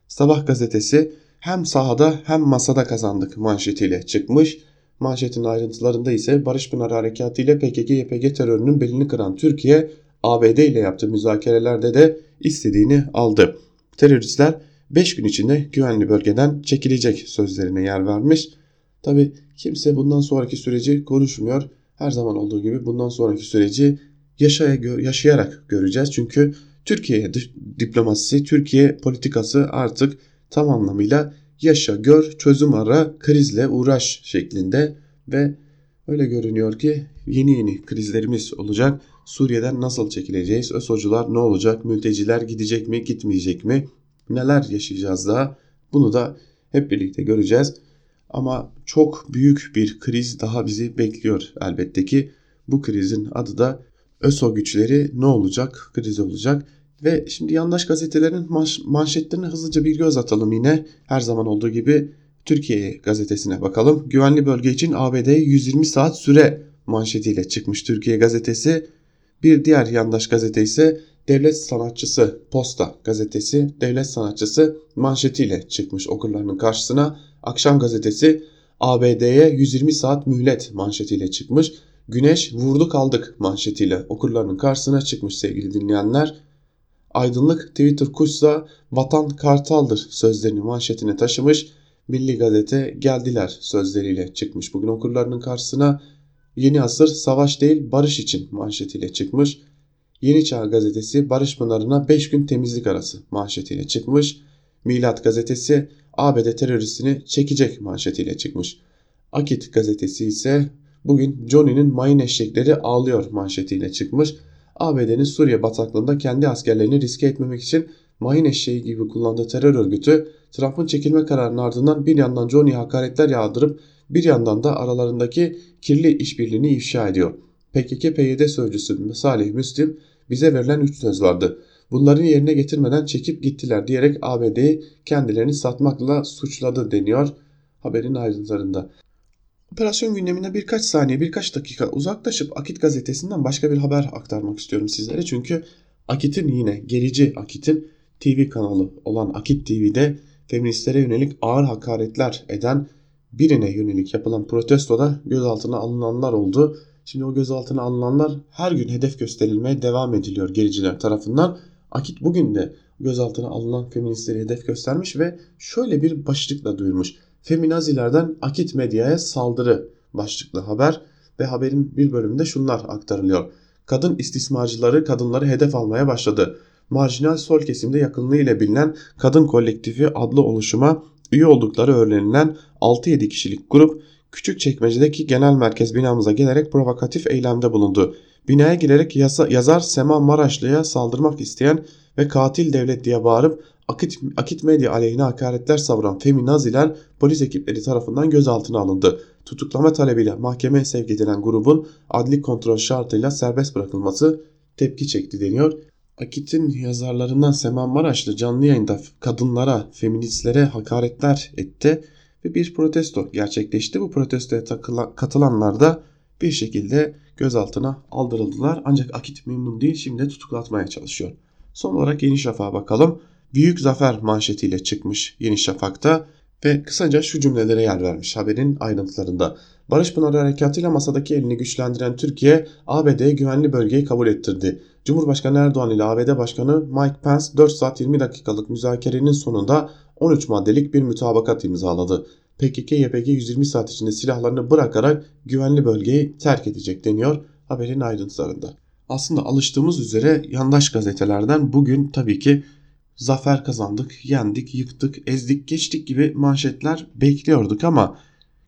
Sabah gazetesi hem sahada hem masada kazandık manşetiyle çıkmış. Manşetin ayrıntılarında ise Barış Pınar Harekatı ile PKK-YPG terörünün belini kıran Türkiye, ABD ile yaptığı müzakerelerde de istediğini aldı. Teröristler 5 gün içinde güvenli bölgeden çekilecek sözlerine yer vermiş. Tabi kimse bundan sonraki süreci konuşmuyor. Her zaman olduğu gibi bundan sonraki süreci yaşaya, yaşayarak göreceğiz. Çünkü Türkiye diplomasisi, Türkiye politikası artık tam anlamıyla yaşa, gör, çözüm ara, krizle uğraş şeklinde ve öyle görünüyor ki yeni yeni krizlerimiz olacak. Suriye'den nasıl çekileceğiz? ÖSO'cular ne olacak? Mülteciler gidecek mi, gitmeyecek mi? Neler yaşayacağız daha? Bunu da hep birlikte göreceğiz. Ama çok büyük bir kriz daha bizi bekliyor elbette ki. Bu krizin adı da ÖSO güçleri ne olacak? Kriz olacak. Ve şimdi yandaş gazetelerin manş manşetlerine hızlıca bir göz atalım yine. Her zaman olduğu gibi Türkiye gazetesine bakalım. Güvenli bölge için ABD'ye 120 saat süre manşetiyle çıkmış Türkiye gazetesi. Bir diğer yandaş gazete ise devlet sanatçısı Posta gazetesi devlet sanatçısı manşetiyle çıkmış okurlarının karşısına. Akşam gazetesi ABD'ye 120 saat mühlet manşetiyle çıkmış. Güneş vurdu kaldık manşetiyle okurlarının karşısına çıkmış sevgili dinleyenler. Aydınlık Twitter kuşsa vatan kartaldır sözlerini manşetine taşımış. Milli Gazete geldiler sözleriyle çıkmış. Bugün okurlarının karşısına yeni asır savaş değil barış için manşetiyle çıkmış. Yeni Çağ Gazetesi Barış Pınarı'na 5 gün temizlik arası manşetiyle çıkmış. Milat Gazetesi ABD teröristini çekecek manşetiyle çıkmış. Akit Gazetesi ise bugün Johnny'nin mayın eşekleri ağlıyor manşetiyle çıkmış. ABD'nin Suriye bataklığında kendi askerlerini riske etmemek için mayın eşeği gibi kullandığı terör örgütü Trump'ın çekilme kararının ardından bir yandan Johnny'ye hakaretler yağdırıp bir yandan da aralarındaki kirli işbirliğini ifşa ediyor. PKK-PYD sözcüsü Salih Müslim bize verilen 3 söz vardı. Bunların yerine getirmeden çekip gittiler diyerek ABD'yi kendilerini satmakla suçladı deniyor haberin ayrıntılarında. Operasyon gündemine birkaç saniye birkaç dakika uzaklaşıp Akit gazetesinden başka bir haber aktarmak istiyorum sizlere. Çünkü Akit'in yine gerici Akit'in TV kanalı olan Akit TV'de feministlere yönelik ağır hakaretler eden birine yönelik yapılan protestoda gözaltına alınanlar oldu. Şimdi o gözaltına alınanlar her gün hedef gösterilmeye devam ediliyor gericiler tarafından. Akit bugün de gözaltına alınan feministleri hedef göstermiş ve şöyle bir başlıkla duyurmuş. Feminazilerden Akit medyaya saldırı başlıklı haber ve haberin bir bölümünde şunlar aktarılıyor. Kadın istismarcıları kadınları hedef almaya başladı. Marjinal sol kesimde yakınlığı ile bilinen Kadın Kolektifi adlı oluşuma üye oldukları öğrenilen 6-7 kişilik grup küçük çekmecedeki genel merkez binamıza gelerek provokatif eylemde bulundu. Binaya girerek yasa, yazar Sema Maraşlı'ya saldırmak isteyen ve katil devlet diye bağırıp Akit, Akit Medya aleyhine hakaretler savuran feminaziler polis ekipleri tarafından gözaltına alındı. Tutuklama talebiyle mahkemeye sevk edilen grubun adli kontrol şartıyla serbest bırakılması tepki çekti deniyor. Akit'in yazarlarından Sema Maraşlı canlı yayında kadınlara, feministlere hakaretler etti ve bir protesto gerçekleşti. Bu protestoya katılanlar da bir şekilde gözaltına aldırıldılar. Ancak Akit memnun değil şimdi tutuklatmaya çalışıyor. Son olarak Yeni Şafak'a bakalım. Büyük zafer manşetiyle çıkmış Yeni Şafak'ta ve kısaca şu cümlelere yer vermiş haberin ayrıntılarında. Barış Pınarı Harekatı'yla masadaki elini güçlendiren Türkiye, ABD'ye güvenli bölgeyi kabul ettirdi. Cumhurbaşkanı Erdoğan ile ABD Başkanı Mike Pence 4 saat 20 dakikalık müzakerenin sonunda 13 maddelik bir mütabakat imzaladı. PKK-YPG 120 saat içinde silahlarını bırakarak güvenli bölgeyi terk edecek deniyor haberin ayrıntılarında. Aslında alıştığımız üzere yandaş gazetelerden bugün tabii ki zafer kazandık, yendik, yıktık, ezdik, geçtik gibi manşetler bekliyorduk ama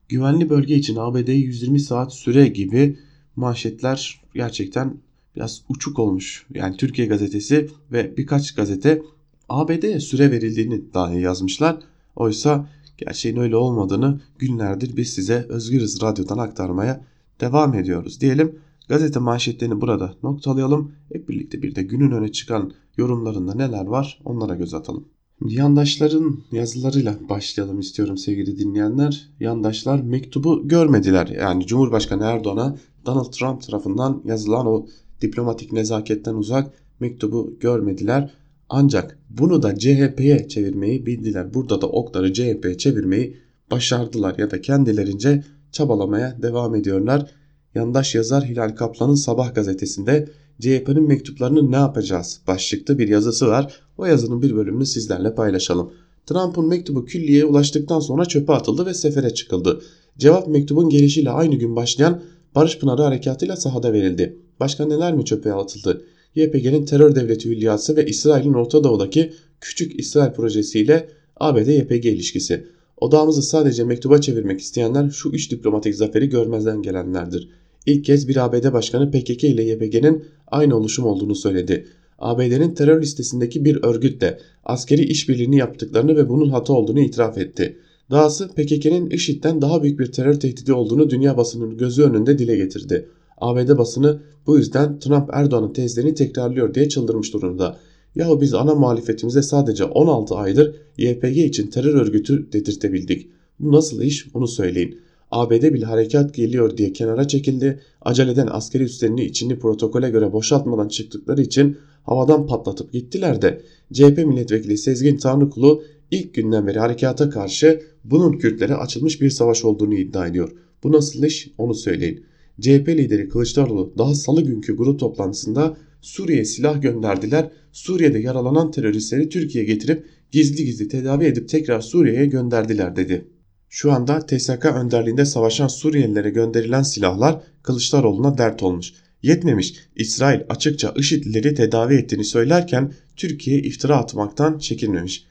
güvenli bölge için ABD'ye 120 saat süre gibi manşetler gerçekten biraz uçuk olmuş. Yani Türkiye gazetesi ve birkaç gazete ABD'ye süre verildiğini dahi yazmışlar. Oysa gerçeğin öyle olmadığını günlerdir biz size Özgürüz Radyo'dan aktarmaya devam ediyoruz diyelim. Gazete manşetlerini burada noktalayalım. Hep birlikte bir de günün öne çıkan yorumlarında neler var onlara göz atalım. Yandaşların yazılarıyla başlayalım istiyorum sevgili dinleyenler. Yandaşlar mektubu görmediler. Yani Cumhurbaşkanı Erdoğan'a Donald Trump tarafından yazılan o diplomatik nezaketten uzak mektubu görmediler. Ancak bunu da CHP'ye çevirmeyi bildiler. Burada da okları CHP'ye çevirmeyi başardılar ya da kendilerince çabalamaya devam ediyorlar. Yandaş yazar Hilal Kaplan'ın Sabah gazetesinde CHP'nin mektuplarını ne yapacağız başlıklı bir yazısı var. O yazının bir bölümünü sizlerle paylaşalım. Trump'ın mektubu külliyeye ulaştıktan sonra çöpe atıldı ve sefere çıkıldı. Cevap mektubun gelişiyle aynı gün başlayan Barış Pınarı harekatıyla sahada verildi. Başka neler mi çöpe atıldı? YPG'nin terör devleti hülyası ve İsrail'in Orta Doğu'daki Küçük İsrail projesiyle ABD-YPG ilişkisi. Odağımızı sadece mektuba çevirmek isteyenler şu üç diplomatik zaferi görmezden gelenlerdir. İlk kez bir ABD başkanı PKK ile YPG'nin aynı oluşum olduğunu söyledi. ABD'nin terör listesindeki bir örgütle askeri işbirliğini yaptıklarını ve bunun hata olduğunu itiraf etti. Dahası PKK'nin IŞİD'den daha büyük bir terör tehdidi olduğunu dünya basının gözü önünde dile getirdi. ABD basını bu yüzden Trump Erdoğan'ın tezlerini tekrarlıyor diye çıldırmış durumda. Yahu biz ana muhalefetimize sadece 16 aydır YPG için terör örgütü dedirtebildik. Bu nasıl iş onu söyleyin. ABD bile harekat geliyor diye kenara çekildi. Aceleden askeri üslerini içini protokole göre boşaltmadan çıktıkları için havadan patlatıp gittiler de CHP milletvekili Sezgin Tanrıkulu ilk günden beri harekata karşı bunun Kürtlere açılmış bir savaş olduğunu iddia ediyor. Bu nasıl iş onu söyleyin. CHP lideri Kılıçdaroğlu daha salı günkü grup toplantısında Suriye'ye silah gönderdiler. Suriye'de yaralanan teröristleri Türkiye'ye getirip gizli gizli tedavi edip tekrar Suriye'ye gönderdiler dedi. Şu anda TSK önderliğinde savaşan Suriyelilere gönderilen silahlar Kılıçdaroğlu'na dert olmuş. Yetmemiş İsrail açıkça IŞİD'lileri tedavi ettiğini söylerken Türkiye iftira atmaktan çekinmemiş.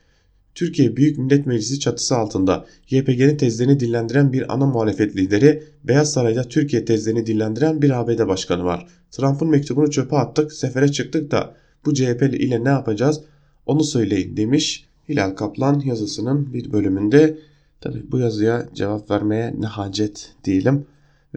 Türkiye Büyük Millet Meclisi çatısı altında YPG'nin tezlerini dillendiren bir ana muhalefet lideri, Beyaz Saray'da Türkiye tezlerini dillendiren bir ABD başkanı var. Trump'ın mektubunu çöpe attık, sefere çıktık da bu CHP ile ne yapacağız onu söyleyin demiş Hilal Kaplan yazısının bir bölümünde. Tabi bu yazıya cevap vermeye ne hacet diyelim.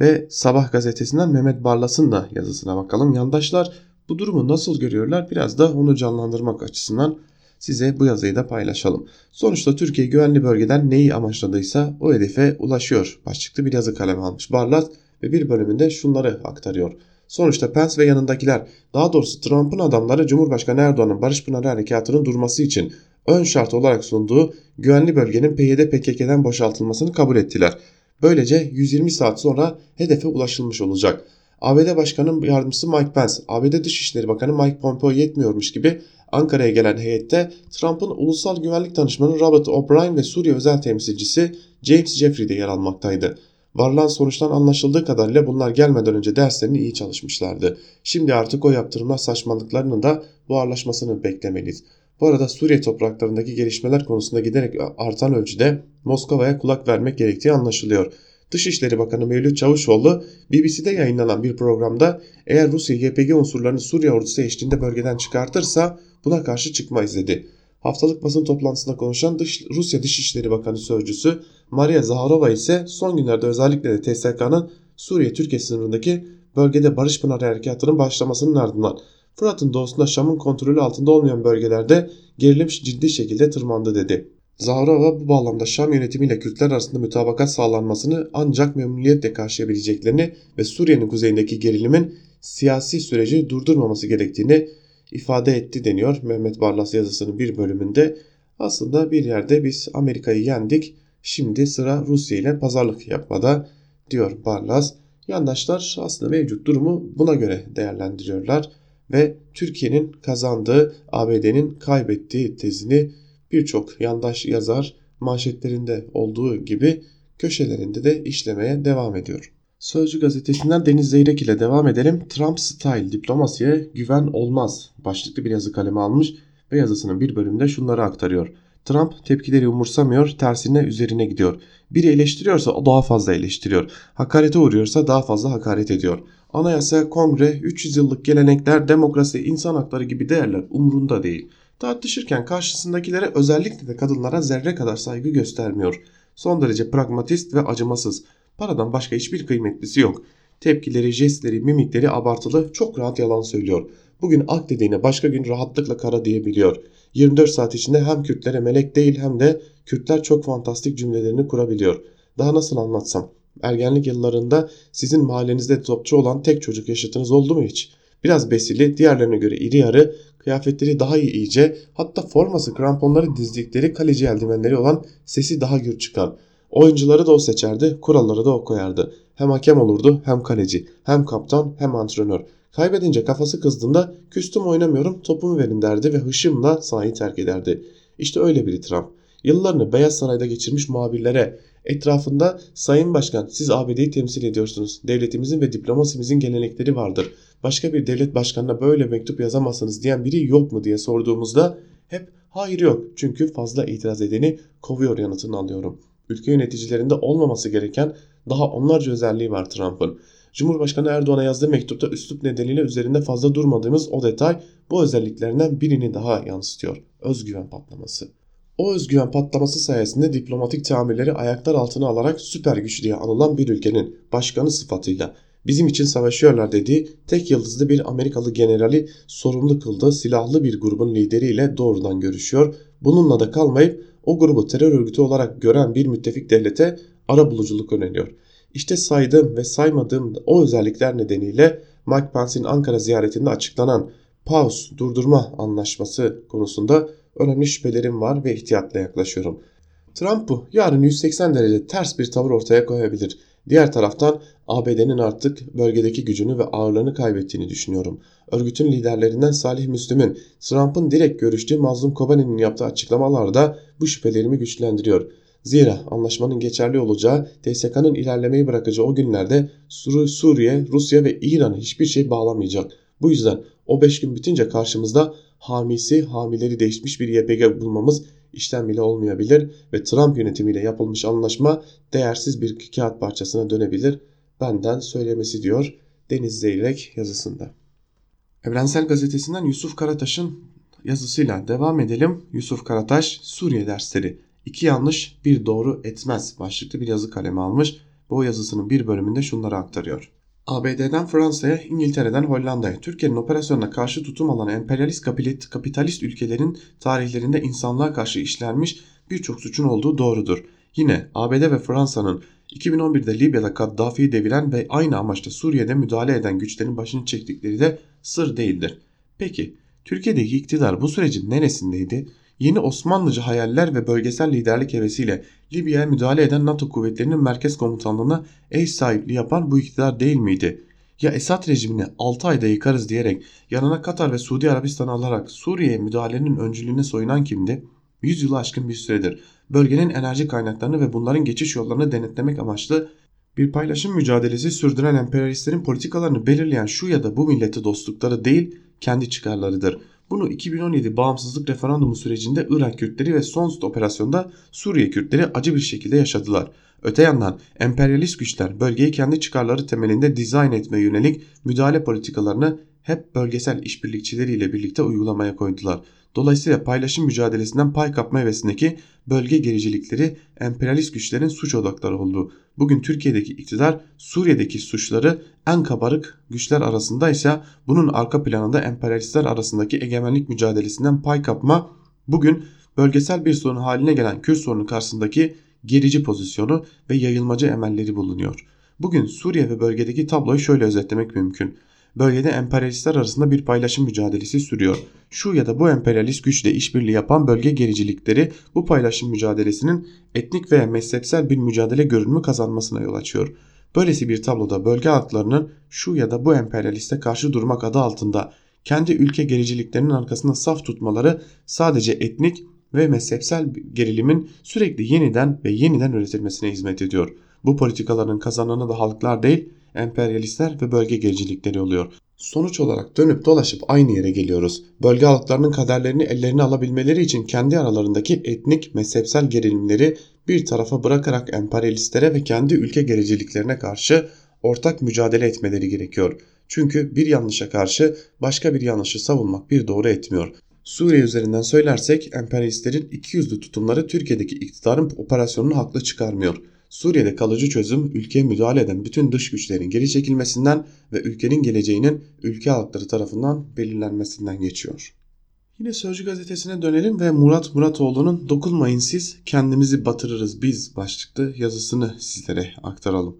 Ve Sabah gazetesinden Mehmet Barlas'ın da yazısına bakalım. Yandaşlar bu durumu nasıl görüyorlar biraz da onu canlandırmak açısından size bu yazıyı da paylaşalım. Sonuçta Türkiye güvenli bölgeden neyi amaçladıysa o hedefe ulaşıyor. Başlıklı bir yazı kalemi almış Barlas ve bir bölümünde şunları aktarıyor. Sonuçta Pence ve yanındakiler daha doğrusu Trump'ın adamları Cumhurbaşkanı Erdoğan'ın Barış Pınarı Harekatı'nın durması için ön şart olarak sunduğu güvenli bölgenin PYD PKK'den boşaltılmasını kabul ettiler. Böylece 120 saat sonra hedefe ulaşılmış olacak. ABD Başkanı Yardımcısı Mike Pence, ABD Dışişleri Bakanı Mike Pompeo yetmiyormuş gibi Ankara'ya gelen heyette Trump'ın ulusal güvenlik danışmanı Robert O'Brien ve Suriye özel temsilcisi James Jeffrey de yer almaktaydı. Varılan sonuçtan anlaşıldığı kadarıyla bunlar gelmeden önce derslerini iyi çalışmışlardı. Şimdi artık o yaptırımlar saçmalıklarının da buharlaşmasını beklemeliyiz. Bu arada Suriye topraklarındaki gelişmeler konusunda giderek artan ölçüde Moskova'ya kulak vermek gerektiği anlaşılıyor. Dışişleri Bakanı Mevlüt Çavuşoğlu BBC'de yayınlanan bir programda eğer Rusya YPG unsurlarını Suriye ordusu eşliğinde bölgeden çıkartırsa buna karşı çıkmayız dedi. Haftalık basın toplantısında konuşan Dış, Rusya Dışişleri Bakanı Sözcüsü Maria Zaharova ise son günlerde özellikle de TSK'nın Suriye-Türkiye sınırındaki bölgede Barış Pınarı Harekatı'nın başlamasının ardından Fırat'ın doğusunda Şam'ın kontrolü altında olmayan bölgelerde gerilim ciddi şekilde tırmandı dedi. Zaharova bu bağlamda Şam yönetimiyle Kürtler arasında mütabakat sağlanmasını ancak memnuniyetle karşılayabileceklerini ve Suriye'nin kuzeyindeki gerilimin siyasi süreci durdurmaması gerektiğini ifade etti deniyor Mehmet Barlas yazısının bir bölümünde. Aslında bir yerde biz Amerika'yı yendik şimdi sıra Rusya ile pazarlık yapmada diyor Barlas. Yandaşlar aslında mevcut durumu buna göre değerlendiriyorlar ve Türkiye'nin kazandığı ABD'nin kaybettiği tezini birçok yandaş yazar manşetlerinde olduğu gibi köşelerinde de işlemeye devam ediyor. Sözcü gazetesinden Deniz Zeyrek ile devam edelim. Trump Style diplomasiye güven olmaz başlıklı bir yazı kalemi almış ve yazısının bir bölümünde şunları aktarıyor. Trump tepkileri umursamıyor, tersine üzerine gidiyor. Biri eleştiriyorsa daha fazla eleştiriyor. Hakarete uğruyorsa daha fazla hakaret ediyor. Anayasa, kongre, 300 yıllık gelenekler, demokrasi, insan hakları gibi değerler umrunda değil. Tartışırken karşısındakilere özellikle de kadınlara zerre kadar saygı göstermiyor. Son derece pragmatist ve acımasız. Paradan başka hiçbir kıymetlisi yok. Tepkileri, jestleri, mimikleri abartılı, çok rahat yalan söylüyor. Bugün ak dediğine başka gün rahatlıkla kara diyebiliyor. 24 saat içinde hem Kürtlere melek değil hem de Kürtler çok fantastik cümlelerini kurabiliyor. Daha nasıl anlatsam? Ergenlik yıllarında sizin mahallenizde topçu olan tek çocuk yaşıtınız oldu mu hiç? Biraz besili, diğerlerine göre iri yarı, kıyafetleri daha iyi iyice, hatta forması kramponları dizdikleri kaleci eldivenleri olan sesi daha gür çıkan. Oyuncuları da o seçerdi, kuralları da o koyardı. Hem hakem olurdu, hem kaleci, hem kaptan, hem antrenör. Kaybedince kafası kızdığında küstüm oynamıyorum topumu verin derdi ve hışımla sahayı terk ederdi. İşte öyle biri Trump. Yıllarını Beyaz Saray'da geçirmiş muhabirlere etrafında Sayın Başkan siz ABD'yi temsil ediyorsunuz. Devletimizin ve diplomasimizin gelenekleri vardır. Başka bir devlet başkanına böyle mektup yazamazsınız diyen biri yok mu diye sorduğumuzda hep hayır yok çünkü fazla itiraz edeni kovuyor yanıtını alıyorum. Ülke yöneticilerinde olmaması gereken daha onlarca özelliği var Trump'ın. Cumhurbaşkanı Erdoğan'a yazdığı mektupta üslup nedeniyle üzerinde fazla durmadığımız o detay bu özelliklerinden birini daha yansıtıyor. Özgüven patlaması. O özgüven patlaması sayesinde diplomatik tamirleri ayaklar altına alarak süper güç diye anılan bir ülkenin başkanı sıfatıyla bizim için savaşıyorlar dediği tek yıldızlı bir Amerikalı generali sorumlu kıldığı silahlı bir grubun lideriyle doğrudan görüşüyor. bununla da kalmayıp o grubu terör örgütü olarak gören bir müttefik devlete ara buluculuk öneriyor. İşte saydığım ve saymadığım o özellikler nedeniyle Mike Pence'in Ankara ziyaretinde açıklanan pause durdurma anlaşması konusunda önemli şüphelerim var ve ihtiyatla yaklaşıyorum. Trump bu yarın 180 derece ters bir tavır ortaya koyabilir. Diğer taraftan ABD'nin artık bölgedeki gücünü ve ağırlığını kaybettiğini düşünüyorum. Örgütün liderlerinden Salih Müslüm'ün Trump'ın direkt görüştüğü Mazlum Kobani'nin yaptığı açıklamalarda bu şüphelerimi güçlendiriyor. Zira anlaşmanın geçerli olacağı TSK'nın ilerlemeyi bırakacağı o günlerde Sur Suriye, Rusya ve İran'ı hiçbir şey bağlamayacak. Bu yüzden o 5 gün bitince karşımızda hamisi hamileri değişmiş bir YPG bulmamız işten bile olmayabilir ve Trump yönetimiyle yapılmış anlaşma değersiz bir kağıt parçasına dönebilir. Benden söylemesi diyor Deniz Zeyrek yazısında. Evrensel Gazetesi'nden Yusuf Karataş'ın yazısıyla devam edelim. Yusuf Karataş Suriye dersleri iki yanlış bir doğru etmez başlıklı bir yazı kalemi almış. Bu yazısının bir bölümünde şunları aktarıyor. ABD'den Fransa'ya, İngiltere'den Hollanda'ya, Türkiye'nin operasyonuna karşı tutum alan emperyalist kapitalist ülkelerin tarihlerinde insanlığa karşı işlenmiş birçok suçun olduğu doğrudur. Yine ABD ve Fransa'nın 2011'de Libya'da Kaddafi'yi deviren ve aynı amaçla Suriye'de müdahale eden güçlerin başını çektikleri de sır değildir. Peki Türkiye'deki iktidar bu sürecin neresindeydi? Yeni Osmanlıcı hayaller ve bölgesel liderlik hevesiyle Libya'ya müdahale eden NATO kuvvetlerinin merkez komutanlığına ev sahipliği yapan bu iktidar değil miydi? Ya Esad rejimini 6 ayda yıkarız diyerek yanına Katar ve Suudi Arabistan alarak Suriye'ye müdahalenin öncülüğüne soyunan kimdi? 100 yılı aşkın bir süredir bölgenin enerji kaynaklarını ve bunların geçiş yollarını denetlemek amaçlı bir paylaşım mücadelesi sürdüren emperyalistlerin politikalarını belirleyen şu ya da bu millete dostlukları değil kendi çıkarlarıdır. Bunu 2017 bağımsızlık referandumu sürecinde Irak Kürtleri ve Sonst operasyonda Suriye Kürtleri acı bir şekilde yaşadılar. Öte yandan emperyalist güçler bölgeyi kendi çıkarları temelinde dizayn etmeye yönelik müdahale politikalarını hep bölgesel işbirlikçileriyle birlikte uygulamaya koydular. Dolayısıyla paylaşım mücadelesinden pay kapma hevesindeki bölge gericilikleri emperyalist güçlerin suç odakları oldu. Bugün Türkiye'deki iktidar Suriye'deki suçları en kabarık güçler arasında ise bunun arka planında emperyalistler arasındaki egemenlik mücadelesinden pay kapma bugün bölgesel bir sorun haline gelen Kürt sorunu karşısındaki gerici pozisyonu ve yayılmacı emelleri bulunuyor. Bugün Suriye ve bölgedeki tabloyu şöyle özetlemek mümkün bölgede emperyalistler arasında bir paylaşım mücadelesi sürüyor. Şu ya da bu emperyalist güçle işbirliği yapan bölge gericilikleri bu paylaşım mücadelesinin etnik veya mezhepsel bir mücadele görünümü kazanmasına yol açıyor. Böylesi bir tabloda bölge halklarının şu ya da bu emperyaliste karşı durmak adı altında kendi ülke gericiliklerinin arkasında saf tutmaları sadece etnik ve mezhepsel gerilimin sürekli yeniden ve yeniden üretilmesine hizmet ediyor. Bu politikaların kazananı da halklar değil, emperyalistler ve bölge gericilikleri oluyor. Sonuç olarak dönüp dolaşıp aynı yere geliyoruz. Bölge halklarının kaderlerini ellerine alabilmeleri için kendi aralarındaki etnik, mezhepsel gerilimleri bir tarafa bırakarak emperyalistlere ve kendi ülke gericiliklerine karşı ortak mücadele etmeleri gerekiyor. Çünkü bir yanlışa karşı başka bir yanlışı savunmak bir doğru etmiyor. Suriye üzerinden söylersek emperyalistlerin ikiyüzlü tutumları Türkiye'deki iktidarın operasyonunu haklı çıkarmıyor. Suriye'de kalıcı çözüm ülkeye müdahale eden bütün dış güçlerin geri çekilmesinden ve ülkenin geleceğinin ülke halkları tarafından belirlenmesinden geçiyor. Yine Sözcü gazetesine dönelim ve Murat Muratoğlu'nun Dokunmayın siz kendimizi batırırız biz başlıklı yazısını sizlere aktaralım.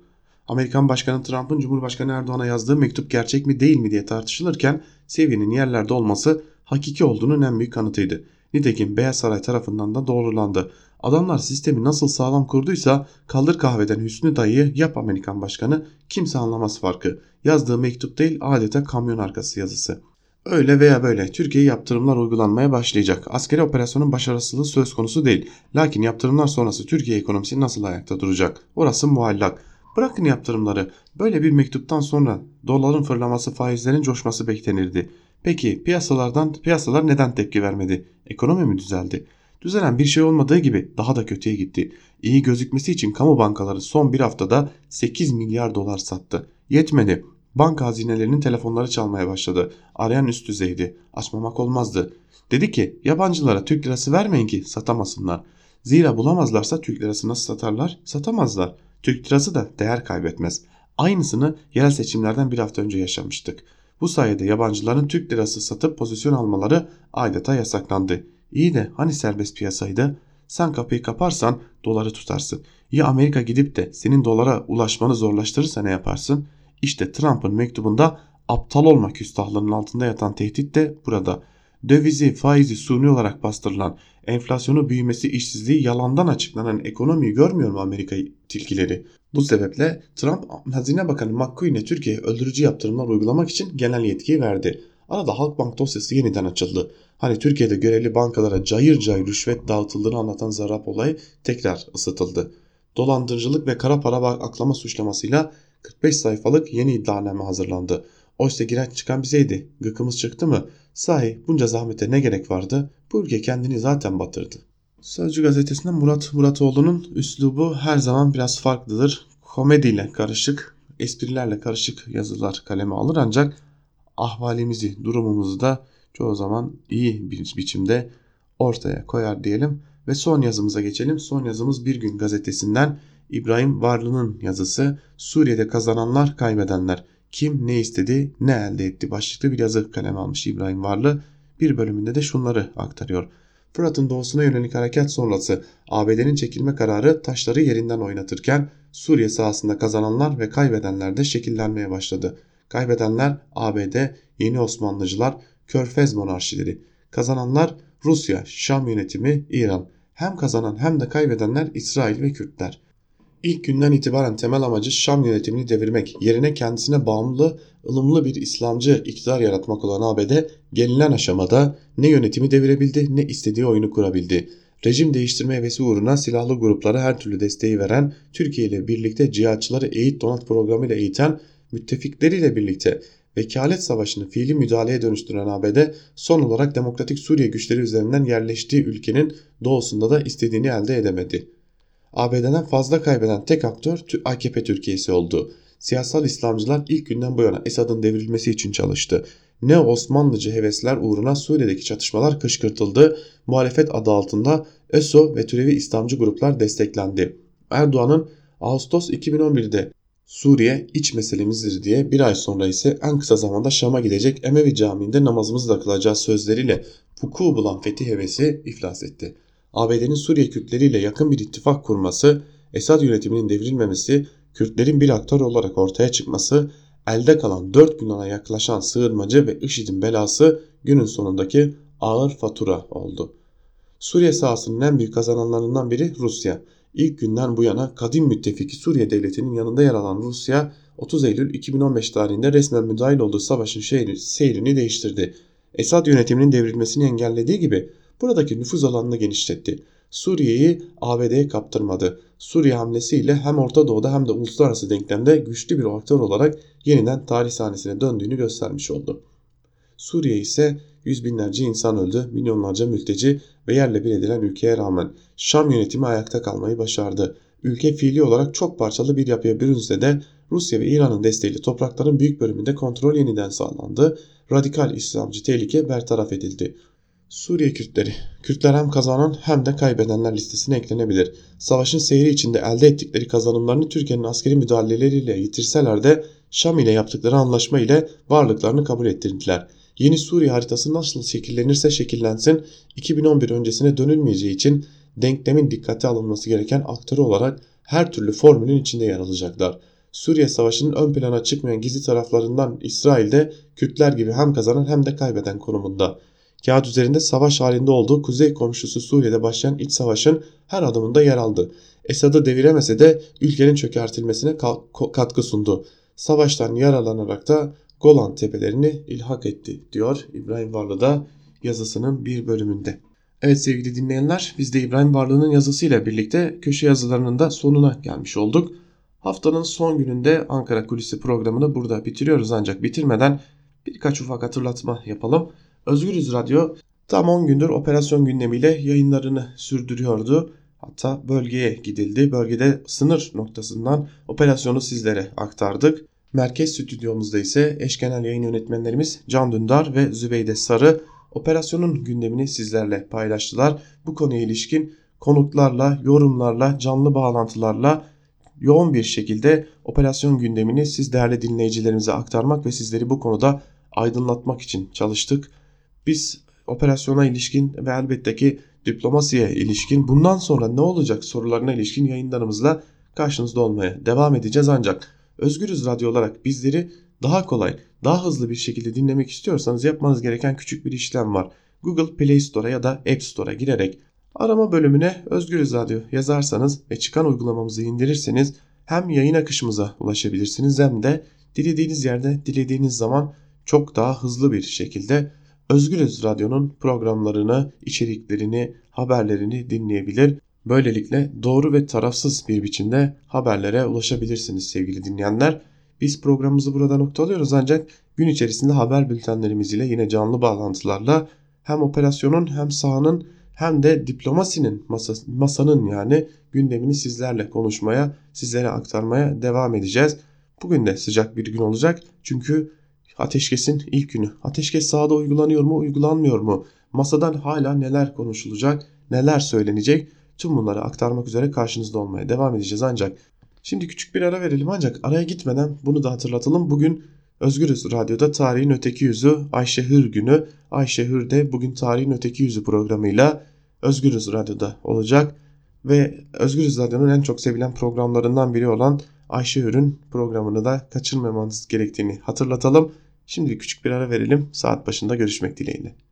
Amerikan Başkanı Trump'ın Cumhurbaşkanı Erdoğan'a yazdığı mektup gerçek mi değil mi diye tartışılırken seviyenin yerlerde olması hakiki olduğunun en büyük kanıtıydı. Nitekim Beyaz Saray tarafından da doğrulandı. Adamlar sistemi nasıl sağlam kurduysa kaldır kahveden Hüsnü dayı yap Amerikan başkanı kimse anlamaz farkı. Yazdığı mektup değil adeta kamyon arkası yazısı. Öyle veya böyle Türkiye yaptırımlar uygulanmaya başlayacak. Askeri operasyonun başarısızlığı söz konusu değil. Lakin yaptırımlar sonrası Türkiye ekonomisi nasıl ayakta duracak? Orası muallak. Bırakın yaptırımları. Böyle bir mektuptan sonra doların fırlaması faizlerin coşması beklenirdi. Peki piyasalardan piyasalar neden tepki vermedi? Ekonomi mi düzeldi? Düzelen bir şey olmadığı gibi daha da kötüye gitti. İyi gözükmesi için kamu bankaları son bir haftada 8 milyar dolar sattı. Yetmedi. Banka hazinelerinin telefonları çalmaya başladı. Arayan üst düzeydi. Açmamak olmazdı. Dedi ki yabancılara Türk lirası vermeyin ki satamasınlar. Zira bulamazlarsa Türk lirası nasıl satarlar? Satamazlar. Türk lirası da değer kaybetmez. Aynısını yerel seçimlerden bir hafta önce yaşamıştık. Bu sayede yabancıların Türk lirası satıp pozisyon almaları adeta yasaklandı. İyi de hani serbest piyasaydı? Sen kapıyı kaparsan doları tutarsın. Ya Amerika gidip de senin dolara ulaşmanı zorlaştırırsa ne yaparsın? İşte Trump'ın mektubunda aptal olma küstahlığının altında yatan tehdit de burada. Dövizi, faizi suni olarak bastırılan, enflasyonu büyümesi, işsizliği yalandan açıklanan ekonomiyi görmüyor mu Amerika tilkileri? Bu sebeple Trump Hazine Bakanı McQueen'e Türkiye'ye öldürücü yaptırımlar uygulamak için genel yetkiyi verdi. Arada Halkbank dosyası yeniden açıldı. Hani Türkiye'de görevli bankalara cayır cayır rüşvet dağıtıldığını anlatan zarap olayı tekrar ısıtıldı. Dolandırıcılık ve kara para aklama suçlamasıyla 45 sayfalık yeni iddianame hazırlandı. Oysa giren çıkan bizeydi. Gıkımız çıktı mı? Sahi bunca zahmete ne gerek vardı? Bu ülke kendini zaten batırdı. Sözcü gazetesinde Murat Muratoğlu'nun üslubu her zaman biraz farklıdır. Komediyle karışık, esprilerle karışık yazılar kaleme alır ancak ahvalimizi, durumumuzu da çoğu zaman iyi bir biçimde ortaya koyar diyelim. Ve son yazımıza geçelim. Son yazımız Bir Gün gazetesinden İbrahim Varlı'nın yazısı Suriye'de kazananlar kaybedenler kim ne istedi ne elde etti başlıklı bir yazı kaleme almış İbrahim Varlı. Bir bölümünde de şunları aktarıyor. Fırat'ın doğusuna yönelik harekat sonrası ABD'nin çekilme kararı taşları yerinden oynatırken Suriye sahasında kazananlar ve kaybedenler de şekillenmeye başladı. Kaybedenler ABD, Yeni Osmanlıcılar, Körfez monarşileri. Kazananlar Rusya, Şam yönetimi, İran. Hem kazanan hem de kaybedenler İsrail ve Kürtler. İlk günden itibaren temel amacı Şam yönetimini devirmek, yerine kendisine bağımlı, ılımlı bir İslamcı iktidar yaratmak olan ABD, gelinen aşamada ne yönetimi devirebildi ne istediği oyunu kurabildi. Rejim değiştirme hevesi uğruna silahlı gruplara her türlü desteği veren, Türkiye ile birlikte cihatçıları eğit donat programıyla eğiten, müttefikleriyle birlikte vekalet savaşını fiili müdahaleye dönüştüren ABD son olarak Demokratik Suriye güçleri üzerinden yerleştiği ülkenin doğusunda da istediğini elde edemedi. ABD'den fazla kaybeden tek aktör AKP Türkiye'si oldu. Siyasal İslamcılar ilk günden bu yana Esad'ın devrilmesi için çalıştı. Ne Osmanlıcı hevesler uğruna Suriye'deki çatışmalar kışkırtıldı. Muhalefet adı altında ÖSO ve türevi İslamcı gruplar desteklendi. Erdoğan'ın Ağustos 2011'de Suriye iç meselemizdir diye bir ay sonra ise en kısa zamanda Şam'a gidecek Emevi Camii'nde namazımızı da kılacağız sözleriyle vuku bulan fethi hevesi iflas etti. ABD'nin Suriye Kürtleriyle yakın bir ittifak kurması, Esad yönetiminin devrilmemesi, Kürtlerin bir aktör olarak ortaya çıkması, elde kalan 4 milyona yaklaşan sığınmacı ve IŞİD'in belası günün sonundaki ağır fatura oldu. Suriye sahasının en büyük kazananlarından biri Rusya. İlk günden bu yana kadim müttefiki Suriye devletinin yanında yer alan Rusya 30 Eylül 2015 tarihinde resmen müdahil olduğu savaşın seyrini değiştirdi. Esad yönetiminin devrilmesini engellediği gibi buradaki nüfuz alanını genişletti. Suriye'yi ABD'ye kaptırmadı. Suriye hamlesiyle hem Orta Doğu'da hem de uluslararası denklemde güçlü bir aktör olarak yeniden tarih sahnesine döndüğünü göstermiş oldu. Suriye ise yüz binlerce insan öldü, milyonlarca mülteci ve yerle bir edilen ülkeye rağmen Şam yönetimi ayakta kalmayı başardı. Ülke fiili olarak çok parçalı bir yapıya bürünse de Rusya ve İran'ın desteğiyle toprakların büyük bölümünde kontrol yeniden sağlandı. Radikal İslamcı tehlike bertaraf edildi. Suriye Kürtleri. Kürtler hem kazanan hem de kaybedenler listesine eklenebilir. Savaşın seyri içinde elde ettikleri kazanımlarını Türkiye'nin askeri müdahaleleriyle yitirseler de Şam ile yaptıkları anlaşma ile varlıklarını kabul ettirdiler. Yeni Suriye haritası nasıl şekillenirse şekillensin 2011 öncesine dönülmeyeceği için denklemin dikkate alınması gereken aktörü olarak her türlü formülün içinde yer alacaklar. Suriye Savaşı'nın ön plana çıkmayan gizli taraflarından İsrail'de Kürtler gibi hem kazanan hem de kaybeden konumunda. Kağıt üzerinde savaş halinde olduğu kuzey komşusu Suriye'de başlayan iç savaşın her adımında yer aldı. Esad'ı deviremese de ülkenin çökertilmesine katkı sundu. Savaştan yaralanarak da Golan tepelerini ilhak etti diyor İbrahim Varlı da yazısının bir bölümünde. Evet sevgili dinleyenler biz de İbrahim Varlı'nın yazısıyla birlikte köşe yazılarının da sonuna gelmiş olduk. Haftanın son gününde Ankara Kulisi programını burada bitiriyoruz ancak bitirmeden birkaç ufak hatırlatma yapalım. Özgürüz Radyo tam 10 gündür operasyon gündemiyle yayınlarını sürdürüyordu. Hatta bölgeye gidildi. Bölgede sınır noktasından operasyonu sizlere aktardık. Merkez stüdyomuzda ise eş genel yayın yönetmenlerimiz Can Dündar ve Zübeyde Sarı operasyonun gündemini sizlerle paylaştılar. Bu konuya ilişkin konuklarla, yorumlarla, canlı bağlantılarla yoğun bir şekilde operasyon gündemini siz değerli dinleyicilerimize aktarmak ve sizleri bu konuda aydınlatmak için çalıştık. Biz operasyona ilişkin ve elbette ki diplomasiye ilişkin bundan sonra ne olacak sorularına ilişkin yayınlarımızla karşınızda olmaya devam edeceğiz ancak Özgürüz Radyo olarak bizleri daha kolay, daha hızlı bir şekilde dinlemek istiyorsanız yapmanız gereken küçük bir işlem var. Google Play Store'a ya da App Store'a girerek arama bölümüne Özgürüz Radyo yazarsanız ve çıkan uygulamamızı indirirseniz hem yayın akışımıza ulaşabilirsiniz hem de dilediğiniz yerde dilediğiniz zaman çok daha hızlı bir şekilde Özgürüz Radyo'nun programlarını, içeriklerini, haberlerini dinleyebilir. Böylelikle doğru ve tarafsız bir biçimde haberlere ulaşabilirsiniz sevgili dinleyenler. Biz programımızı burada noktalıyoruz ancak gün içerisinde haber bültenlerimiz ile yine canlı bağlantılarla hem operasyonun hem sahanın hem de diplomasinin masası, masanın yani gündemini sizlerle konuşmaya, sizlere aktarmaya devam edeceğiz. Bugün de sıcak bir gün olacak çünkü ateşkesin ilk günü. Ateşkes sahada uygulanıyor mu, uygulanmıyor mu? Masadan hala neler konuşulacak, neler söylenecek? Tüm bunları aktarmak üzere karşınızda olmaya devam edeceğiz ancak şimdi küçük bir ara verelim ancak araya gitmeden bunu da hatırlatalım. Bugün Özgürüz Radyo'da Tarihin Öteki Yüzü Ayşe Hür günü. Ayşe Hür de bugün Tarihin Öteki Yüzü programıyla Özgürüz Radyo'da olacak. Ve Özgürüz Radyo'nun en çok sevilen programlarından biri olan Ayşe Hür'ün programını da kaçırmamanız gerektiğini hatırlatalım. Şimdi küçük bir ara verelim. Saat başında görüşmek dileğiyle.